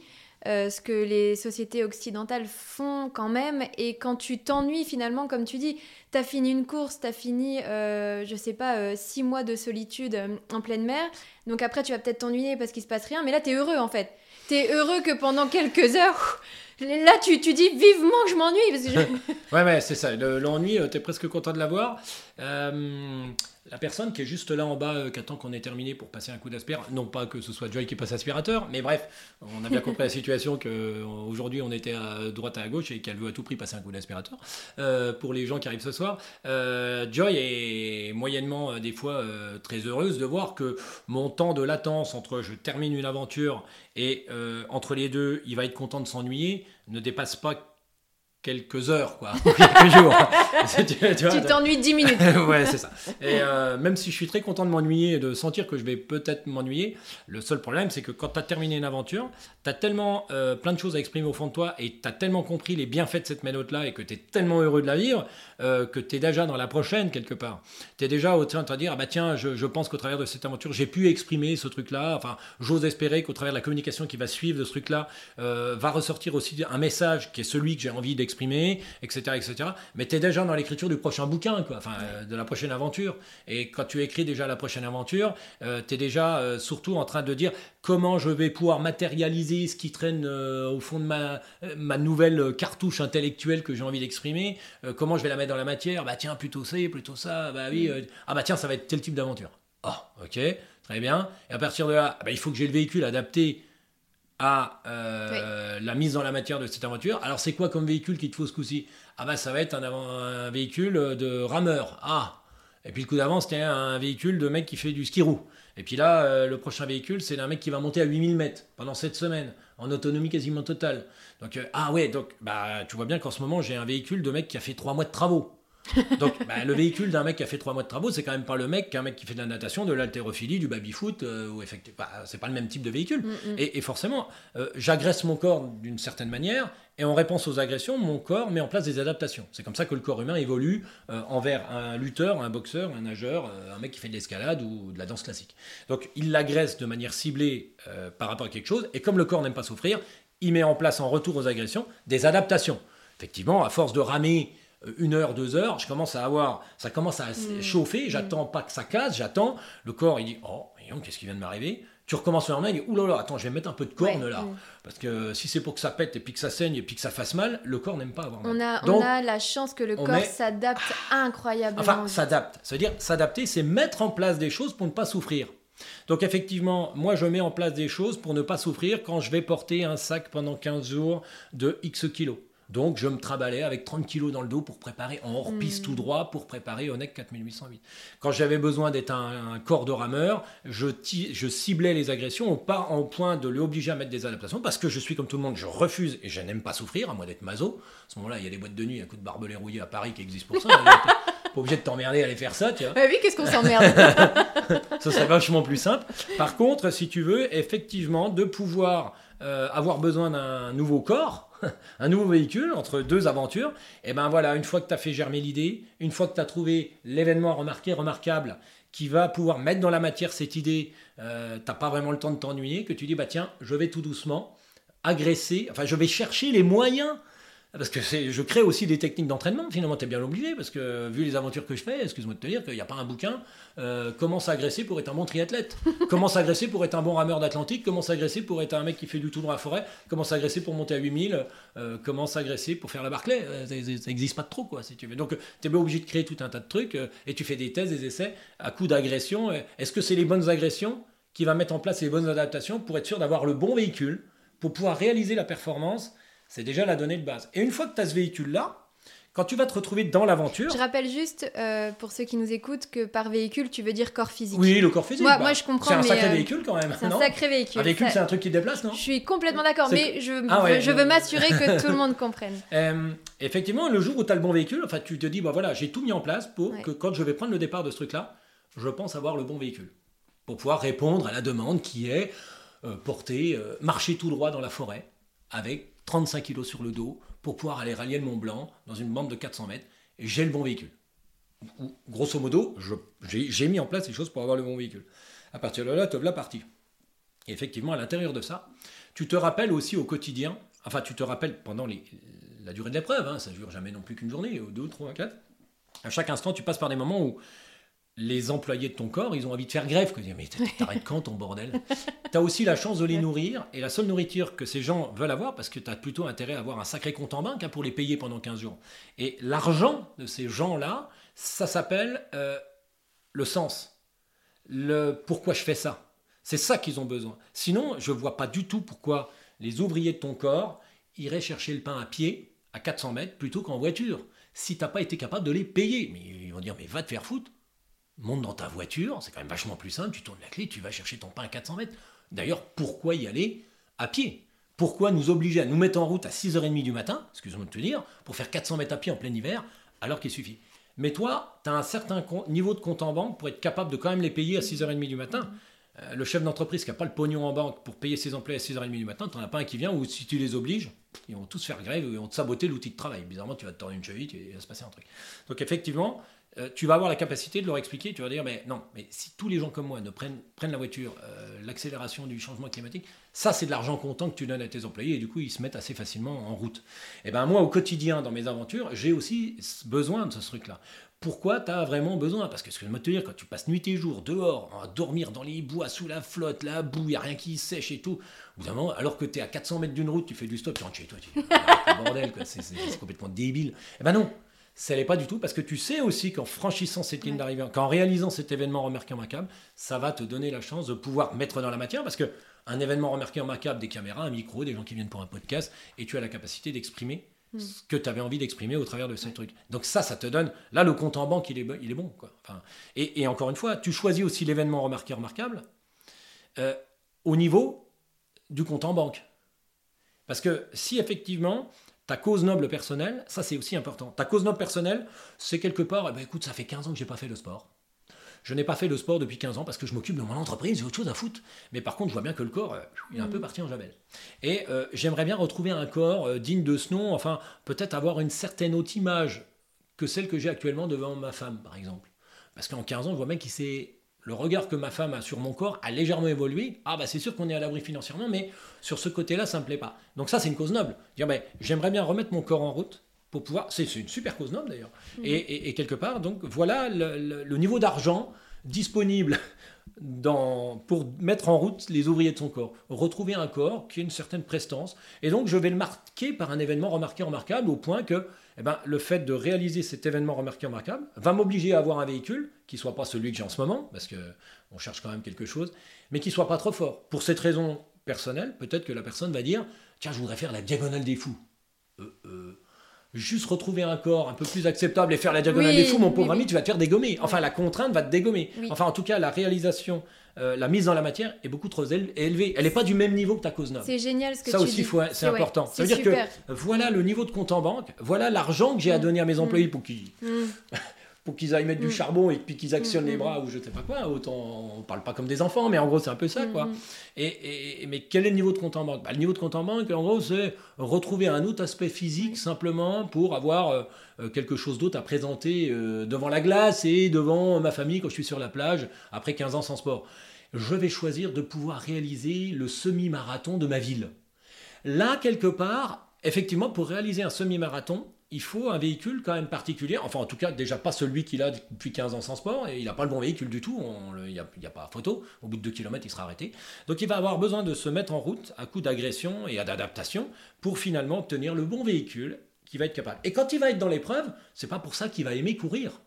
A: euh, ce que les sociétés occidentales font quand même, et quand tu t'ennuies finalement, comme tu dis, t'as fini une course, t'as fini, euh, je sais pas, six mois de solitude en pleine mer, donc après tu vas peut-être t'ennuyer parce qu'il se passe rien, mais là t'es heureux en fait. T'es heureux que pendant quelques heures, Là, tu, tu dis vivement que je m'ennuie. Que
B: ouais, ouais, c'est ça. L'ennui, euh, tu es presque content de l'avoir. Euh, la personne qui est juste là en bas, euh, qui attend qu'on ait terminé pour passer un coup d'aspirateur, non pas que ce soit Joy qui passe aspirateur, mais bref, on a bien compris la situation qu'aujourd'hui on était à droite à gauche et qu'elle veut à tout prix passer un coup d'aspirateur. pour les gens qui arrivent ce soir, Joy est moyennement des fois très heureuse de voir que mon temps de latence entre je termine une aventure et entre les deux, il va être content de s'ennuyer, ne dépasse pas quelques heures, quoi, quelques jours.
A: tu t'ennuies 10 minutes.
B: ouais, c'est ça. Et euh, même si je suis très content de m'ennuyer et de sentir que je vais peut-être m'ennuyer, le seul problème, c'est que quand tu as terminé une aventure, tu as tellement euh, plein de choses à exprimer au fond de toi et tu as tellement compris les bienfaits de cette méthode-là et que tu es tellement heureux de la vivre euh, que tu es déjà dans la prochaine quelque part. Tu es déjà au train de te dire, ah bah tiens, je, je pense qu'au travers de cette aventure, j'ai pu exprimer ce truc-là. Enfin, j'ose espérer qu'au travers de la communication qui va suivre de ce truc-là, va ressortir aussi un message qui est celui que j'ai envie d'exprimer exprimer, etc., etc. Mais tu es déjà dans l'écriture du prochain bouquin, quoi, enfin, euh, de la prochaine aventure. Et quand tu écris déjà la prochaine aventure, euh, tu es déjà euh, surtout en train de dire comment je vais pouvoir matérialiser ce qui traîne au fond de ma, ma nouvelle cartouche intellectuelle que j'ai envie d'exprimer, comment je vais la mettre dans la matière, bah tiens, plutôt ça, plutôt ça, bah oui, ah bah tiens, ça va être tel type d'aventure. Ah, ok, très bien. Et à partir de là, bah, il faut que j'ai le véhicule adapté à euh, la mise dans la matière de cette aventure. Alors c'est quoi comme véhicule qui te faut ce coup-ci? Ah bah ça va être un, véhicule de rameur. Ah Et puis le coup d'avant c'était un véhicule de mec qui fait du ski roue. Et puis là euh, le prochain véhicule c'est un mec qui va monter à 8000 mètres pendant cette semaine en autonomie quasiment totale. Donc euh, ah ouais donc bah tu vois bien qu'en ce moment j'ai un véhicule de mec qui a fait 3 mois de travaux. Donc, bah, le véhicule d'un mec qui a fait trois mois de travaux, c'est quand même pas le mec qu'un mec qui fait de la natation, de l'haltérophilie, du baby-foot, euh, ou effectivement, bah, c'est pas le même type de véhicule. Mm, mm. Et, forcément, euh, j'agresse mon corps d'une certaine manière, et en réponse aux agressions, mon corps met en place des adaptations. C'est comme ça que le corps humain évolue euh, envers un lutteur, un boxeur, un nageur, un mec qui fait de l'escalade ou de la danse classique. Donc, il l'agresse de manière ciblée par rapport à quelque chose, et comme le corps n'aime pas souffrir, il met en place en retour aux agressions des adaptations. Effectivement, à force de ramer une heure, deux heures, je commence à avoir, ça commence à mm. chauffer, mm. j'attends pas que ça casse, j'attends, le corps il dit, oh, qu'est-ce qui vient de m'arriver? Tu recommences le lendemain, il dit oulala, attends, je vais mettre un peu de corne là. Mm. Parce que si c'est pour que ça pète et puis que ça saigne et puis que ça fasse mal, le corps n'aime pas avoir
A: mal. On a, on a la chance que le corps s'adapte incroyablement.
B: Enfin, s'adapte. Ça veut dire s'adapter, c'est mettre en place des choses pour ne pas souffrir. Donc effectivement, moi je mets en place des choses pour ne pas souffrir quand je vais porter un sac pendant 15 jours de X kilos. Donc je me trabalais avec 30 kilos dans le dos pour préparer en hors-piste tout hmm. droit pour préparer Onec 4808. Quand j'avais besoin d'être un, corps de rameur, je, je ciblais les agressions au, pas, en point de l'obliger à mettre des adaptations parce que je suis comme tout le monde, je refuse et je n'aime pas souffrir, à moins d'être mazo. À ce moment-là, il y a des boîtes de nuit à coup de barbelés rouillés à Paris qui existent pour ça. pas obligé de t'emmerder à aller faire ça, tu vois.
A: oui, qu'est-ce qu'on s'emmerde?
B: Ça serait vachement plus simple. Par contre, si tu veux, effectivement, de pouvoir euh, avoir besoin d'un nouveau corps, un nouveau véhicule entre deux aventures, et ben voilà, une fois que tu as fait germer l'idée, une fois que tu as trouvé l'événement remarqué, remarquable, qui va pouvoir mettre dans la matière cette idée, euh, t'as pas vraiment le temps de t'ennuyer, que tu dis, bah tiens, je vais tout doucement agresser, enfin je vais chercher les moyens parce que je crée aussi des techniques d'entraînement, finalement, tu es bien obligé, parce que vu les aventures que je fais, excuse-moi de te dire qu'il n'y a pas un bouquin, euh, comment s'agresser pour être un bon triathlète, comment s'agresser pour être un bon rameur d'Atlantique, comment s'agresser pour être un mec qui fait du tout dans la forêt, comment s'agresser pour monter à 8000, euh, comment s'agresser pour faire la Barclay, euh, ça n'existe pas trop, quoi, si tu veux. Donc, tu es bien obligé de créer tout un tas de trucs, et tu fais des thèses, des essais, à coup d'agression. Est-ce que c'est les bonnes agressions qui va mettre en place les bonnes adaptations pour être sûr d'avoir le bon véhicule, pour pouvoir réaliser la performance c'est déjà la donnée de base. Et une fois que tu as ce véhicule-là, quand tu vas te retrouver dans l'aventure.
A: Je rappelle juste, euh, pour ceux qui nous écoutent, que par véhicule, tu veux dire corps physique.
B: Oui, le corps physique.
A: Moi, bah, je comprends.
B: C'est un sacré euh, véhicule quand même.
A: C'est un sacré véhicule.
B: Un véhicule, c'est un truc qui déplace, non
A: Je suis complètement d'accord, mais je, ah je veux m'assurer que tout le monde comprenne.
B: Euh, effectivement, le jour où tu as le bon véhicule, enfin, tu te dis, bah voilà, j'ai tout mis en place pour que quand je vais prendre le départ de ce truc-là, je pense avoir le bon véhicule. Pour pouvoir répondre à la demande qui est porter, marcher tout droit dans la forêt avec 35 kilos sur le dos pour pouvoir aller rallier le Mont Blanc dans une bande de 400 mètres. Et j'ai le bon véhicule. Grosso modo, j'ai mis en place les choses pour avoir le bon véhicule. À partir de là, tu la partie. Et effectivement, à l'intérieur de ça, tu te rappelles aussi au quotidien, enfin, tu te rappelles pendant la durée de l'épreuve, hein, ça ne dure jamais non plus qu'une journée, ou deux, trois, quatre. À chaque instant, tu passes par des moments où les employés de ton corps, ils ont envie de faire grève. Que, mais t'arrêtes quand ton bordel? Tu as aussi la chance de les nourrir, et la seule nourriture que ces gens veulent avoir, parce que tu as plutôt intérêt à avoir un sacré compte en banque hein, pour les payer pendant 15 jours. Et l'argent de ces gens-là, ça s'appelle euh, le sens. Le pourquoi je fais ça? C'est ça qu'ils ont besoin. Sinon, je ne vois pas du tout pourquoi les ouvriers de ton corps iraient chercher le pain à pied à 400 mètres plutôt qu'en voiture, si tu n'as pas été capable de les payer. Mais ils vont dire, mais va te faire foutre monte dans ta voiture, c'est quand même vachement plus simple, tu tournes la clé, tu vas chercher ton pain à 400 mètres. D'ailleurs, pourquoi y aller à pied? Pourquoi nous obliger à nous mettre en route à 6h30 du matin, excusez-moi de te dire, pour faire 400 mètres à pied en plein hiver, alors qu'il suffit? Mais toi, tu as un certain niveau de compte en banque pour être capable de quand même les payer à 6h30 du matin. Euh, le chef d'entreprise qui n'a pas le pognon en banque pour payer ses employés à 6h30 du matin, tu n'en as pas un qui vient, ou si tu les obliges, ils vont tous faire grève, ils vont te saboter l'outil de travail. Bizarrement, tu vas te tordre une cheville, il va se passer un truc. Donc effectivement, euh, tu vas avoir la capacité de leur expliquer, tu vas dire, mais non, mais si tous les gens comme moi ne prennent, prennent la voiture, euh, l'accélération du changement climatique, ça c'est de l'argent comptant que tu donnes à tes employés et du coup ils se mettent assez facilement en route. Et eh ben moi au quotidien dans mes aventures, j'ai aussi besoin de ce truc-là. Pourquoi tu as vraiment besoin? Parce que ce que je veux te dire, quand tu passes nuit et jour dehors, à dormir dans les bois, sous la flotte, la boue, il n'y a rien qui sèche et tout, alors que tu es à 400 mètres d'une route, tu fais du stop, tu rentres chez toi, tu dis, bordel, c'est complètement débile. Eh ben non, ça n'est pas du tout parce que tu sais aussi qu'en franchissant cette ligne d'arrivée, qu'en réalisant cet événement remarqué remarquable, ça va te donner la chance de pouvoir mettre dans la matière parce que un événement remarqué remarquable, des caméras, un micro, des gens qui viennent pour un podcast et tu as la capacité d'exprimer mm. ce que tu avais envie d'exprimer au travers de ces trucs. Donc ça, ça te donne, là le compte en banque, il est, il est bon. Quoi. Enfin, et, encore une fois, tu choisis aussi l'événement remarqué remarquable euh, au niveau du compte en banque. Parce que si effectivement, ta cause noble personnelle, ça c'est aussi important. Ta cause noble personnelle, c'est quelque part, eh ben, écoute, ça fait 15 ans que j'ai pas fait de sport. Je n'ai pas fait de sport depuis 15 ans parce que je m'occupe de mon entreprise, j'ai autre chose à foutre. Mais par contre, je vois bien que le corps, euh, il est un peu mm. parti en javel. Et euh, j'aimerais bien retrouver un corps euh, digne de ce nom, enfin, peut-être avoir une certaine autre image que celle que j'ai actuellement devant ma femme, par exemple. Parce qu'en 15 ans, je vois bien qu'il s'est le regard que ma femme a sur mon corps a légèrement évolué. Ah bah c'est sûr qu'on est à l'abri financièrement, mais sur ce côté-là, ça me plaît pas. Donc ça, c'est une cause noble. Dire, ben, j'aimerais bien remettre mon corps en route pour pouvoir. C'est une super cause noble d'ailleurs. Mmh. Et, quelque part, donc voilà le, niveau d'argent disponible dans, pour mettre en route les ouvriers de son corps. Retrouver un corps qui a une certaine prestance. Et donc je vais le marquer par un événement remarqué, remarquable, au point que eh ben, le fait de réaliser cet événement remarqué, remarquable va m'obliger à avoir un véhicule qui soit pas celui que j'ai en ce moment, parce qu'on cherche quand même quelque chose, mais qui soit pas trop fort. Pour cette raison personnelle, peut-être que la personne va dire Tiens, je voudrais faire la diagonale des fous. Euh, euh, juste retrouver un corps un peu plus acceptable et faire la diagonale des fous, mon pauvre ami, tu vas te faire dégommer. Enfin, la contrainte va te dégommer. Enfin, en tout cas, la réalisation, euh, la mise dans la matière est beaucoup trop élevée. Elle n'est pas du même niveau que ta cause noble.
A: C'est génial ce que
B: Ça
A: tu
B: aussi, c'est important. Ça veut dire que voilà le niveau de compte en banque, voilà l'argent que j'ai à mm. donner à mes mm. employés pour qu'ils. Mm. Pour qu'ils aillent mettre du charbon et puis qu'ils actionnent les bras ou je ne sais pas quoi. Autant on parle pas comme des enfants, mais en gros c'est un peu ça quoi. Et, mais quel est le niveau de compte en banque? Bah, Le niveau de compte en banque, en gros, c'est retrouver un autre aspect physique simplement pour avoir euh, euh, quelque chose d'autre à présenter euh, devant la glace et devant ma famille quand je suis sur la plage après 15 ans sans sport. Je vais choisir de pouvoir réaliser le semi-marathon de ma ville. Là, quelque part, effectivement, pour réaliser un semi-marathon, il faut un véhicule quand même particulier. Enfin, en tout cas, déjà pas celui qu'il a depuis 15 ans sans sport. Et il n'a pas le bon véhicule du tout. Il n'y a, pas photo. Au bout de 2 km, il sera arrêté. Donc, il va avoir besoin de se mettre en route à coup d'agression et d'adaptation pour finalement obtenir le bon véhicule qui va être capable. Et quand il va être dans l'épreuve, c'est pas pour ça qu'il va aimer courir.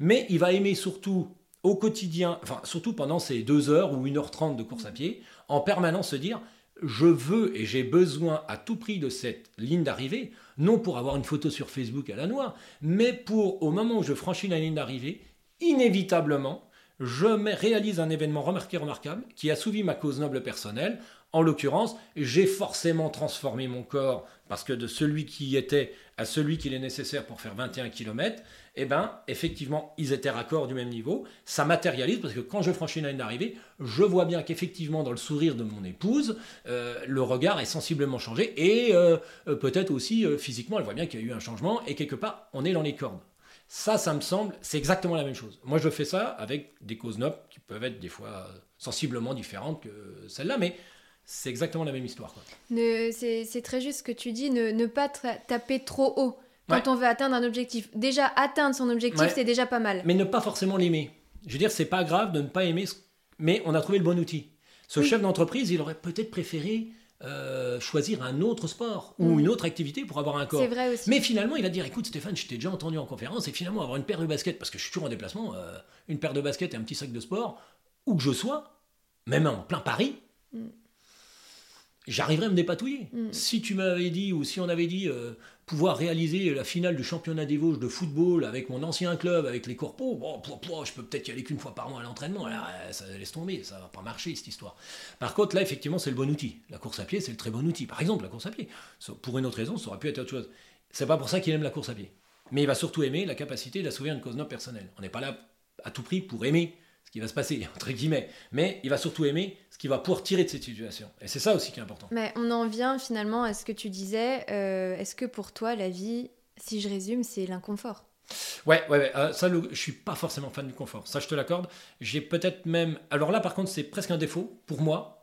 B: Mais il va aimer surtout au quotidien, enfin surtout pendant ces 2 heures ou 1h30 de course à pied, en permanence se dire je veux et j'ai besoin à tout prix de cette ligne d'arrivée, non pour avoir une photo sur Facebook à la noix, mais pour, au moment où je franchis la ligne d'arrivée, inévitablement, je réalise un événement remarqué, remarquable, qui assouvi ma cause noble personnelle. En l'occurrence, j'ai forcément transformé mon corps, parce que de celui qui y était à celui qu'il est nécessaire pour faire 21 km, eh ben, effectivement, ils étaient raccords du même niveau. Ça matérialise parce que quand je franchis une ligne d'arrivée, je vois bien qu'effectivement, dans le sourire de mon épouse, euh, le regard est sensiblement changé et euh, euh, peut-être aussi physiquement, elle voit bien qu'il y a eu un changement et quelque part, on est dans les cordes. Ça, ça me semble, c'est exactement la même chose. Moi, je fais ça avec des causes nobles qui peuvent être des fois sensiblement différentes que celle-là, mais c'est exactement la même histoire.
A: C'est très juste ce que tu dis, ne, ne pas taper trop haut quand on veut atteindre un objectif. Déjà, atteindre son objectif, c'est déjà pas mal.
B: Mais ne pas forcément l'aimer. Je veux dire, c'est pas grave de ne pas aimer, mais on a trouvé le bon outil. Ce chef d'entreprise, il aurait peut-être préféré euh, choisir un autre sport ou mm. une autre activité pour avoir un corps.
A: C'est vrai aussi.
B: Mais finalement, il va dire écoute, Stéphane, je t'ai déjà entendu en conférence, et finalement, avoir une paire de baskets, parce que je suis toujours en déplacement, euh, une paire de baskets et un petit sac de sport, où que je sois, même en plein Paris, j'arriverais à me dépatouiller. Mm. Si tu m'avais dit, ou si on avait dit euh, pouvoir réaliser la finale du championnat des Vosges de football avec mon ancien club, avec les corpos, bon, je peux peut-être y aller qu'une fois par mois à l'entraînement. Euh, ça laisse tomber, ça va pas marcher cette histoire. Par contre, là, effectivement, c'est le bon outil. La course à pied, c'est le très bon outil. Par exemple, la course à pied. Pour une autre raison, ça aurait pu être autre chose. C'est pas pour ça qu'il aime la course à pied. Mais il va surtout aimer la capacité d'assouvir une cause noble personnelle. On n'est pas là à tout prix pour aimer ce qui va se passer, entre guillemets. Mais il va surtout aimer ce qu'il va pouvoir tirer de cette situation. Et c'est ça aussi qui est important.
A: Mais on en vient finalement à ce que tu disais. Euh, est-ce que pour toi, la vie, si je résume, c'est l'inconfort?
B: Ouais, ouais, ouais. Euh, ça, je suis pas forcément fan du confort. Ça, je te l'accorde. J'ai peut-être même. Alors là, par contre, c'est presque un défaut pour moi.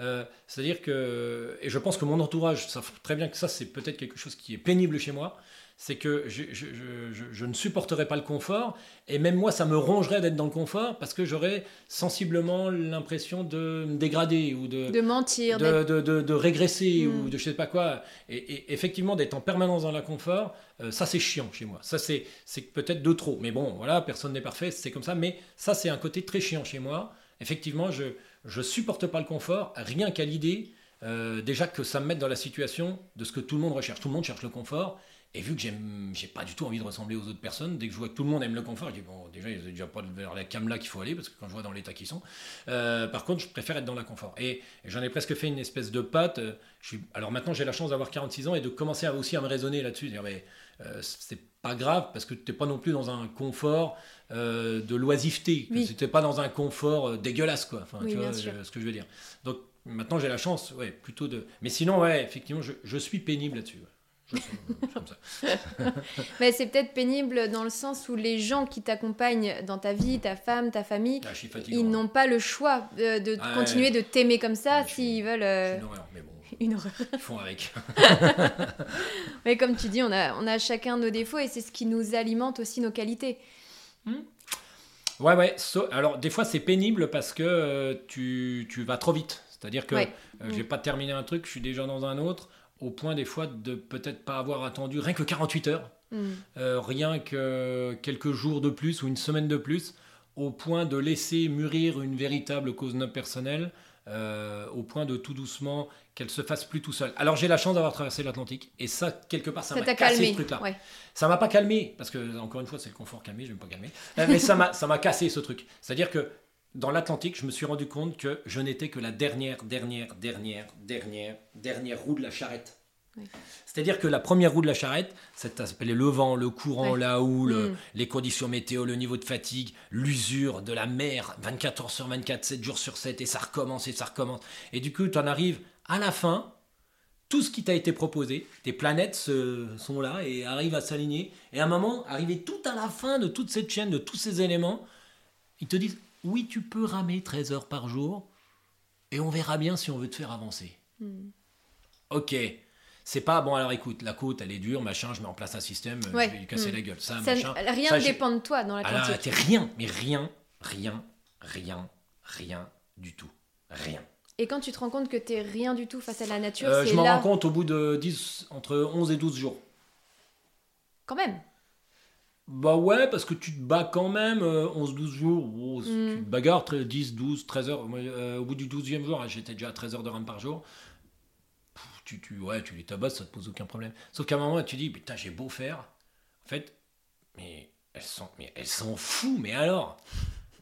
B: Euh, c'est-à-dire que, et je pense que mon entourage savent très bien que ça, c'est peut-être quelque chose qui est pénible chez moi c'est que je, ne supporterais pas le confort, et même moi, ça me rongerait d'être dans le confort, parce que j'aurais sensiblement l'impression de me dégrader, ou de,
A: de mentir,
B: de, de, régresser, ou hmm. de je sais pas quoi. Et, effectivement, d'être en permanence dans l'inconfort, euh, ça c'est chiant chez moi. Ça c'est peut-être de trop. Mais bon, voilà, personne n'est parfait, c'est comme ça. Mais ça c'est un côté très chiant chez moi. Effectivement, je ne supporte pas le confort, rien qu'à l'idée, euh, déjà que ça me mette dans la situation de ce que tout le monde recherche. Tout le monde cherche le confort. Et vu que j'ai pas du tout envie de ressembler aux autres personnes, dès que je vois que tout le monde aime le confort, je dis bon, déjà, il n'y a déjà pas vers la cam qu'il faut aller, parce que quand je vois dans l'état qu'ils sont. Euh, par contre, je préfère être dans l'inconfort. Et, j'en ai presque fait une espèce de patte. Euh, je suis, alors maintenant, j'ai la chance d'avoir 46 ans et de commencer à, aussi à me raisonner là-dessus. Dire, mais c'est pas grave, parce que tu n'es pas non plus dans un confort de loisiveté. Oui. Tu n'es pas dans un confort dégueulasse, quoi. Enfin, tu vois ce que je veux dire. Donc maintenant, j'ai la chance, ouais, plutôt de. Mais sinon, ouais, effectivement, je, je suis pénible là-dessus.
A: Mais c'est peut-être pénible dans le sens où les gens qui t'accompagnent dans ta vie, ta femme, ta famille, ah, ils n'ont pas le choix euh, de, continuer de t'aimer comme ça s'ils veulent.
B: Euh, une horreur, mais bon.
A: Une horreur.
B: Ils font avec.
A: mais comme tu dis, on a, on a chacun nos défauts et c'est ce qui nous alimente aussi nos qualités.
B: Hmm. Ouais, ouais. alors, des fois, c'est pénible parce que euh, tu, tu, vas trop vite. C'est-à-dire que je j'ai hmm. pas terminé un truc, je suis déjà dans un autre au point des fois de peut-être pas avoir attendu rien que 48 heures, mm. euh, rien que quelques jours de plus ou une semaine de plus, au point de laisser mûrir une véritable cause non personnelle, euh, au point de tout doucement qu'elle se fasse plus tout seul. Alors j'ai la chance d'avoir traversé l'Atlantique et ça quelque part ça m'a cassé ce truc-là. Ça m'a pas calmé parce que encore une fois c'est le confort calmé, je vais pas calmer, euh, mais ça m'a ça m'a cassé ce truc. C'est-à-dire que dans l'Atlantique, je me suis rendu compte que je n'étais que la dernière, dernière, dernière, dernière, dernière roue de la charrette. C'est-à-dire que la première roue de la charrette, ça s'appelait le vent, le courant, la houle, mm. les conditions météo, le niveau de fatigue, l'usure de la mer, 24 heures sur 24, 7 jours sur 7, et ça recommence, et ça recommence. Et du coup, tu en arrives à la fin, tout ce qui t'a été proposé, tes planètes sont là et arrivent à s'aligner. Et à un moment, arrivé tout à la fin de toute cette chaîne, de tous ces éléments, ils te disent oui, tu peux ramer 13 heures par jour et on verra bien si on veut te faire avancer. Hmm. Ok. C'est pas bon, alors écoute, la côte elle est dure, machin, je mets en place un système, je vais lui casser hmm. la gueule. Ça, machin,
A: rien ne dépend de toi dans la
B: ah t'es rien, mais rien, rien, rien, rien du tout. Rien.
A: Et quand tu te rends compte que t'es rien du tout face à la nature,
B: euh, Je m'en rends compte au bout de 10, entre 11 et 12 jours.
A: Quand même.
B: Bah ouais, parce que tu te bats quand même 11-12 euh, jours. Mm. Tu te bagarres 10, 12, 13 heures. Euh, au bout du 12e jour, hein, j'étais déjà à 13 heures de rame par jour. Tu, tu, ouais, tu les tabasses, ça te pose aucun problème. Sauf qu'à un moment, tu dis, putain, j'ai beau faire. En fait, mais elles sont, mais elles s'en foutent, mais alors?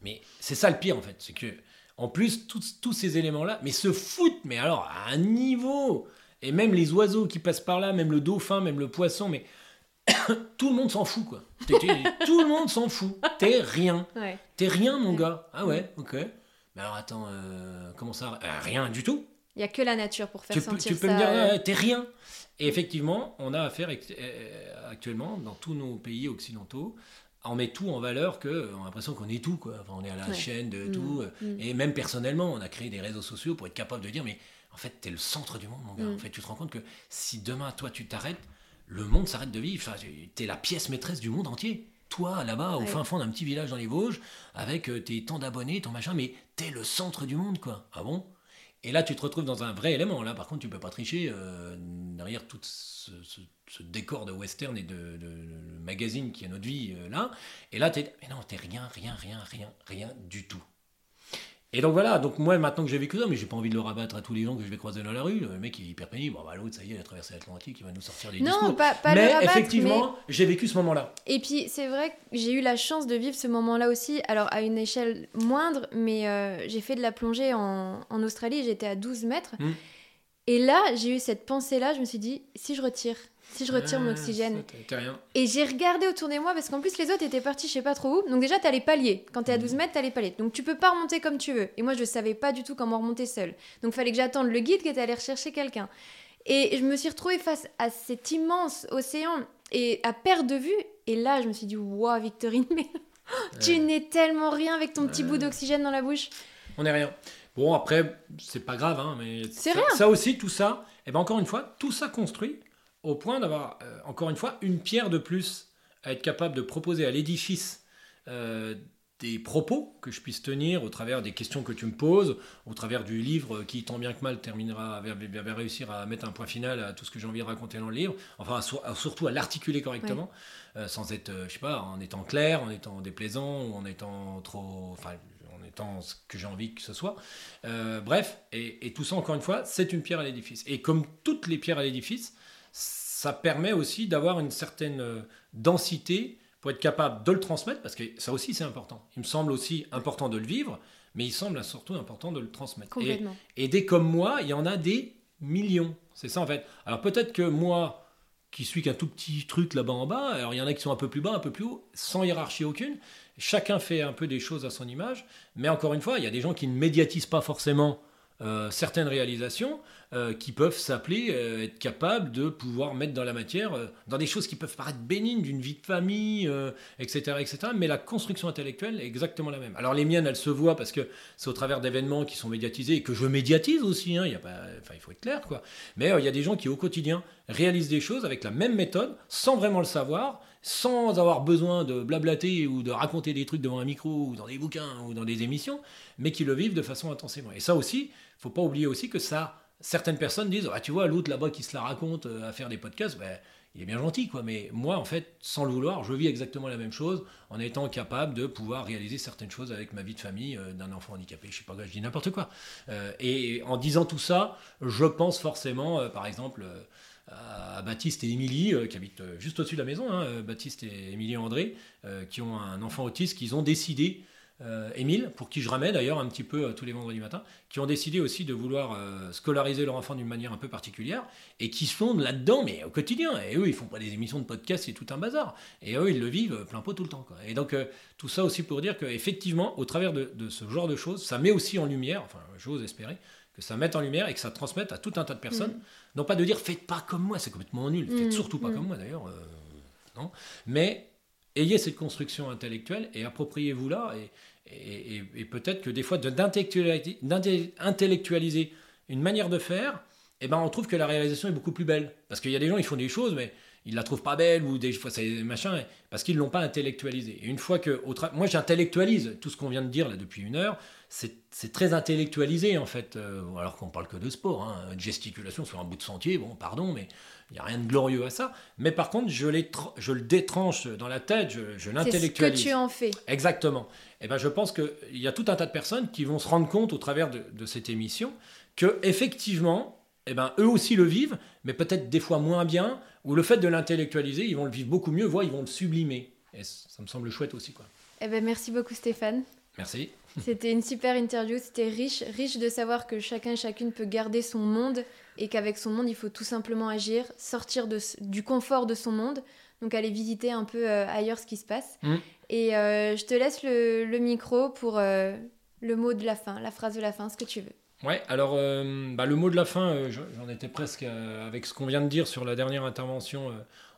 B: Mais c'est ça le pire en fait, c'est que en plus tous, tous ces éléments-là, mais se foutent, mais alors à un niveau, et même les oiseaux qui passent par là, même le dauphin, même le poisson, mais tout le monde s'en fout quoi. Tout le monde s'en fout. T'es rien.
A: Ouais.
B: T'es rien mon gars. Ah ouais, ok. Mais alors attends, euh, comment ça? Euh, Rien du tout.
A: Il y a que la nature pour faire
B: Tu peux,
A: sentir
B: tu peux
A: ça.
B: me dire,
A: euh,
B: ouais, t'es rien. Et effectivement, on a affaire euh, actuellement, dans tous nos pays occidentaux, on met tout en valeur que on a l'impression qu'on est tout quoi. Enfin, on est à la
A: Ouais.
B: chaîne de
A: Mm.
B: tout. euh,
A: Mm.
B: Et même personnellement, on a créé des réseaux sociaux pour être capable de dire mais en fait t'es le centre du monde mon gars.
A: Mm.
B: En fait tu te rends compte que si demain toi tu t'arrêtes, le monde s'arrête de vivre. Enfin, t'es la pièce maîtresse du monde entier. Toi là-bas au
A: Ouais.
B: fin fond d'un petit village dans les Vosges avec euh, tes tant d'abonnés, ton machin, mais t'es le centre du monde quoi. Ah bon? Et là, tu te retrouves dans un vrai élément. Là, par contre, tu peux pas tricher euh, derrière tout ce, décor de western et de magazine qui est notre vie euh, là. Et là, tu es. Mais non, t'es rien, rien, rien, rien, rien du tout. Et donc voilà, donc moi maintenant que j'ai vécu ça, mais j'ai pas envie de le rabattre à tous les gens que je vais croiser dans la rue. Le mec il est hyper pénible, bon, bah, l'autre ça y est, il a traversé l'Atlantique, il va nous sortir les
A: Non,
B: discours.
A: pas, pas
B: mais
A: le rabattre,
B: effectivement, j'ai vécu ce moment-là.
A: Et puis, c'est vrai que j'ai eu la chance de vivre ce moment-là aussi, alors à une échelle moindre, mais euh, j'ai fait de la plongée en, en Australie, j'étais à 12 mètres.
B: Hmm.
A: Et là, j'ai eu cette pensée-là, je me suis dit, si je retire si je retire mon
B: Ah,
A: oxygène.
B: rien.
A: Et j'ai regardé autour de moi parce qu'en plus les autres étaient partis je sais pas trop où. Donc déjà t'as les paliers. Quand t'es à 12 mètres t'as les paliers. Donc tu peux pas remonter comme tu veux. Et moi je savais pas du tout comment remonter seule. Donc fallait que j'attende le guide qui était allé rechercher quelqu'un. Et je me suis retrouvée face à cet immense océan et à perte de vue. Et là je me suis dit waouh Victorine mais tu
B: Ouais.
A: n'es tellement rien avec ton petit bout d'oxygène dans la bouche.
B: On n'est rien. Bon, après, c'est pas grave, hein, mais
A: C'est
B: ça,
A: rien.
B: ça aussi, tout ça, et ben encore une fois, tout ça construit au point d'avoir, euh, encore une fois, une pierre de plus à être capable de proposer à l'édifice euh, des propos que je puisse tenir au travers des questions que tu me poses, au travers du livre qui, tant bien que mal, terminera, va, réussir à mettre un point final à tout ce que j'ai envie de raconter dans le livre, enfin, sur- surtout à l'articuler correctement, euh, sans être, je sais pas, en étant clair, en étant déplaisant, ou en étant trop, enfin, en étant ce que j'ai envie que ce soit. Euh, bref, et, et tout ça, encore une fois, c'est une pierre à l'édifice. Et comme toutes les pierres à l'édifice, ça permet aussi d'avoir une certaine euh, densité pour être capable de le transmettre, parce que ça aussi c'est important. Il me semble aussi important de le vivre, mais il semble surtout important de le transmettre. Et,
A: Complètement.
B: et des comme moi, il y en a des millions. C'est ça en fait. Alors peut-être que moi, qui suis qu'un tout petit truc là-bas en bas, alors il y en a qui sont un peu plus bas, un peu plus haut, sans hiérarchie aucune. Chacun fait un peu des choses à son image, mais encore une fois, il y a des gens qui ne médiatisent pas forcément euh, certaines réalisations, euh, qui peuvent s'appeler, euh, être capables de pouvoir mettre dans la matière, dans des choses qui peuvent paraître bénignes, d'une vie de famille, etc., etc. Mais la construction intellectuelle est exactement la même. Alors les miennes, elles se voient parce que c'est au travers d'événements qui sont médiatisés et que je médiatise aussi. hein, y a il faut être clair, quoi. Mais il y a des gens qui au quotidien réalisent des choses avec la même méthode, sans vraiment le savoir, sans avoir besoin de blablater ou de raconter des trucs devant un micro ou dans des bouquins ou dans des émissions, mais qui le vivent de façon intensément. Et ça aussi, faut pas oublier aussi que ça, certaines personnes disent, ah, tu vois, l'autre là-bas qui se la raconte euh, à faire des podcasts, ben, il est bien gentil, quoi. Mais moi, en fait, sans le vouloir, je vis exactement la même chose en étant capable de pouvoir réaliser certaines choses avec ma vie de famille euh, d'un enfant handicapé. Je sais pas, je dis n'importe quoi. Euh, et en disant tout ça, je pense forcément, par exemple, à Baptiste et Émilie, qui habitent juste au-dessus de la maison, hein, Baptiste et Émilie André, qui ont un enfant autiste, qu'ils ont décidé, Émile, pour qui je ramène d'ailleurs un petit peu euh, tous les vendredis matins, qui ont décidé aussi de vouloir euh, scolariser leur enfant d'une manière un peu particulière, et qui sont là-dedans, mais au quotidien. Et eux, ils font pas des émissions de podcast, c'est tout un bazar. Et eux, ils le vivent euh, plein pot tout le temps. Quoi. Et donc, euh, tout ça aussi pour dire qu'effectivement, au travers de, de ce genre de choses, ça met aussi en lumière, enfin, j'ose espérer, que ça mette en lumière et que ça transmette à tout un tas de personnes.
A: Mm.
B: Non pas de dire faites pas comme moi, c'est complètement nul, faites
A: Mm,
B: surtout pas
A: mm.
B: comme moi d'ailleurs, euh, non. Mais ayez cette construction intellectuelle et appropriez-vous-la et, et, peut-être que des fois d'intellectualiser une manière de faire, eh ben on trouve que la réalisation est beaucoup plus belle. Parce qu'il y a des gens, ils font des choses, mais ils la trouvent pas belle ou des fois c'est machin parce qu'ils l'ont pas intellectualisé. Et une fois que au moi j'intellectualise tout ce qu'on vient de dire là depuis une heure, c'est très intellectualisé en fait. euh, alors qu'on parle que de sport, hein, de gesticulation sur un bout de sentier, bon pardon, mais il n'y a rien de glorieux à ça. Mais par contre je, je le détranche dans la tête, je, je
A: C'est ce que
B: l'intellectualise.
A: tu en fais.
B: Exactement. Et ben, je pense qu'il y a tout un tas de personnes qui vont se rendre compte au travers de, de cette émission que effectivement, eh ben, eux aussi le vivent, mais peut-être des fois moins bien, ou le fait de l'intellectualiser, ils vont le vivre beaucoup mieux, voire ils vont le sublimer. Et ça me semble chouette aussi. Quoi.
A: Eh ben, merci beaucoup Stéphane.
B: Merci.
A: C'était une super interview, c'était riche, riche de savoir que chacun et chacune peut garder son monde et qu'avec son monde, il faut tout simplement agir, sortir de, du confort de son monde, donc aller visiter un peu euh, ailleurs ce qui se passe.
B: Mm.
A: Et euh, je te laisse le, le micro pour euh, le mot de la fin, la phrase de la fin, ce que tu veux.
B: Ouais, alors euh, bah, le mot de la fin, euh, j'en étais presque euh, avec ce qu'on vient de dire sur la dernière intervention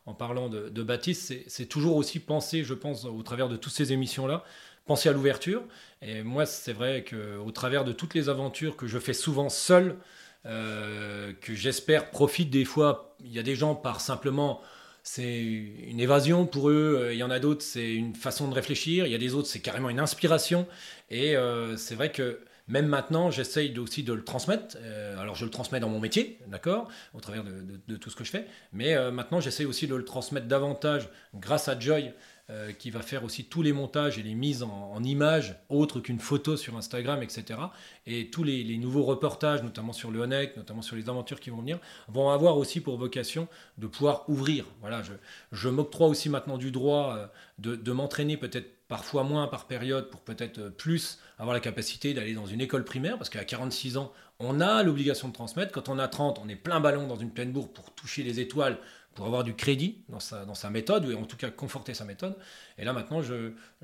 B: en parlant de, Baptiste, c'est- toujours aussi penser, je pense, au travers de toutes ces émissions-là, penser à l'ouverture. Et moi, c'est vrai qu'au travers de toutes les aventures que je fais souvent seul, que j'espère profitent des fois, il y a des gens par simplement c'est une évasion pour eux. Il y en a d'autres, c'est une façon de réfléchir. Il y a des autres, c'est carrément une inspiration. Et c'est vrai que même maintenant, j'essaye aussi de le transmettre. Euh, alors, je le transmets dans mon métier, d'accord, au travers de, tout ce que je fais. Mais euh, maintenant, j'essaye aussi de le transmettre davantage grâce à Joy, euh, qui va faire aussi tous les montages et les mises en, images autres qu'une photo sur Instagram, etc. Et tous les, nouveaux reportages, notamment sur le Honeck, notamment sur les aventures qui vont venir, vont avoir aussi pour vocation de pouvoir ouvrir. Voilà, je, m'octroie aussi maintenant du droit de, m'entraîner peut-être parfois moins par période pour peut-être plus avoir la capacité d'aller dans une école primaire parce qu'à 46 ans, on a l'obligation de transmettre. Quand on a 30, on est plein ballon dans une pleine bourre pour toucher les étoiles, pour avoir du crédit dans sa, dans sa méthode, ou en tout cas conforter sa méthode. Et là maintenant,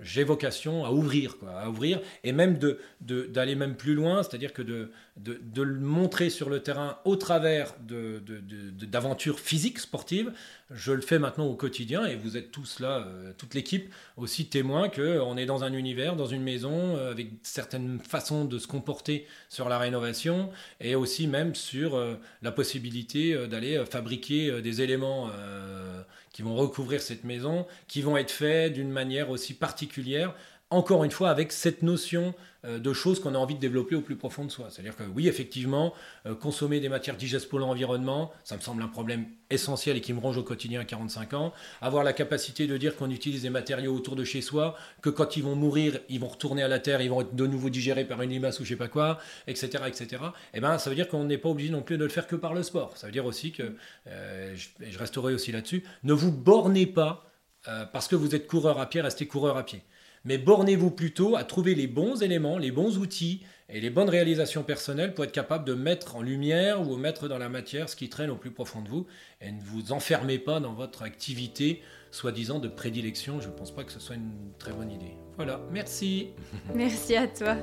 B: j'ai vocation à ouvrir, quoi, à ouvrir, et même de, de- d'aller même plus loin, c'est-à-dire que de, de, de le montrer sur le terrain au travers de, de- de- d'aventures physiques, sportives. Je le fais maintenant au quotidien, et vous êtes tous là, euh, toute l'équipe, aussi témoins qu'on est dans un univers, dans une maison, euh, avec certaines façons de se comporter sur la rénovation, et aussi même sur euh, la possibilité euh, d'aller euh, fabriquer euh, des éléments euh, qui vont recouvrir cette maison, qui vont être faits d'une manière aussi particulière, encore une fois avec cette notion de choses qu'on a envie de développer au plus profond de soi. C'est-à-dire que oui, effectivement, euh, consommer des matières digestes pour l'environnement, ça me semble un problème essentiel et qui me ronge au quotidien à 45 ans. Avoir la capacité de dire qu'on utilise des matériaux autour de chez soi, que quand ils vont mourir, ils vont retourner à la terre, ils vont être de nouveau digérés par une limace ou je sais pas quoi, etc., etc. Et ben, ça veut dire qu'on n'est pas obligé non plus de le faire que par le sport. Ça veut dire aussi que, euh, je resterai aussi là-dessus, ne vous bornez pas euh, parce que vous êtes coureur à pied, restez coureur à pied. Mais bornez-vous plutôt à trouver les bons éléments, les bons outils et les bonnes réalisations personnelles pour être capable de mettre en lumière ou mettre dans la matière ce qui traîne au plus profond de vous. Et ne vous enfermez pas dans votre activité, soi-disant de prédilection. Je ne pense pas que ce soit une très bonne idée. Voilà, merci.
A: Merci à toi.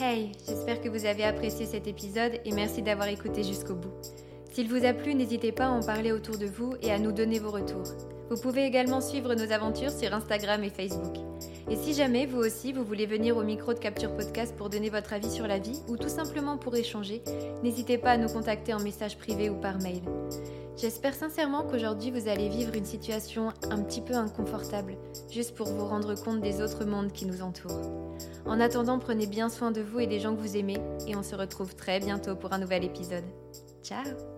A: Hey, j'espère que vous avez apprécié cet épisode et merci d'avoir écouté jusqu'au bout. S'il vous a plu, n'hésitez pas à en parler autour de vous et à nous donner vos retours. Vous pouvez également suivre nos aventures sur Instagram et Facebook. Et si jamais vous aussi vous voulez venir au micro de Capture Podcast pour donner votre avis sur la vie ou tout simplement pour échanger, n'hésitez pas à nous contacter en message privé ou par mail. J'espère sincèrement qu'aujourd'hui vous allez vivre une situation un petit peu inconfortable, juste pour vous rendre compte des autres mondes qui nous entourent. En attendant, prenez bien soin de vous et des gens que vous aimez, et on se retrouve très bientôt pour un nouvel épisode. Ciao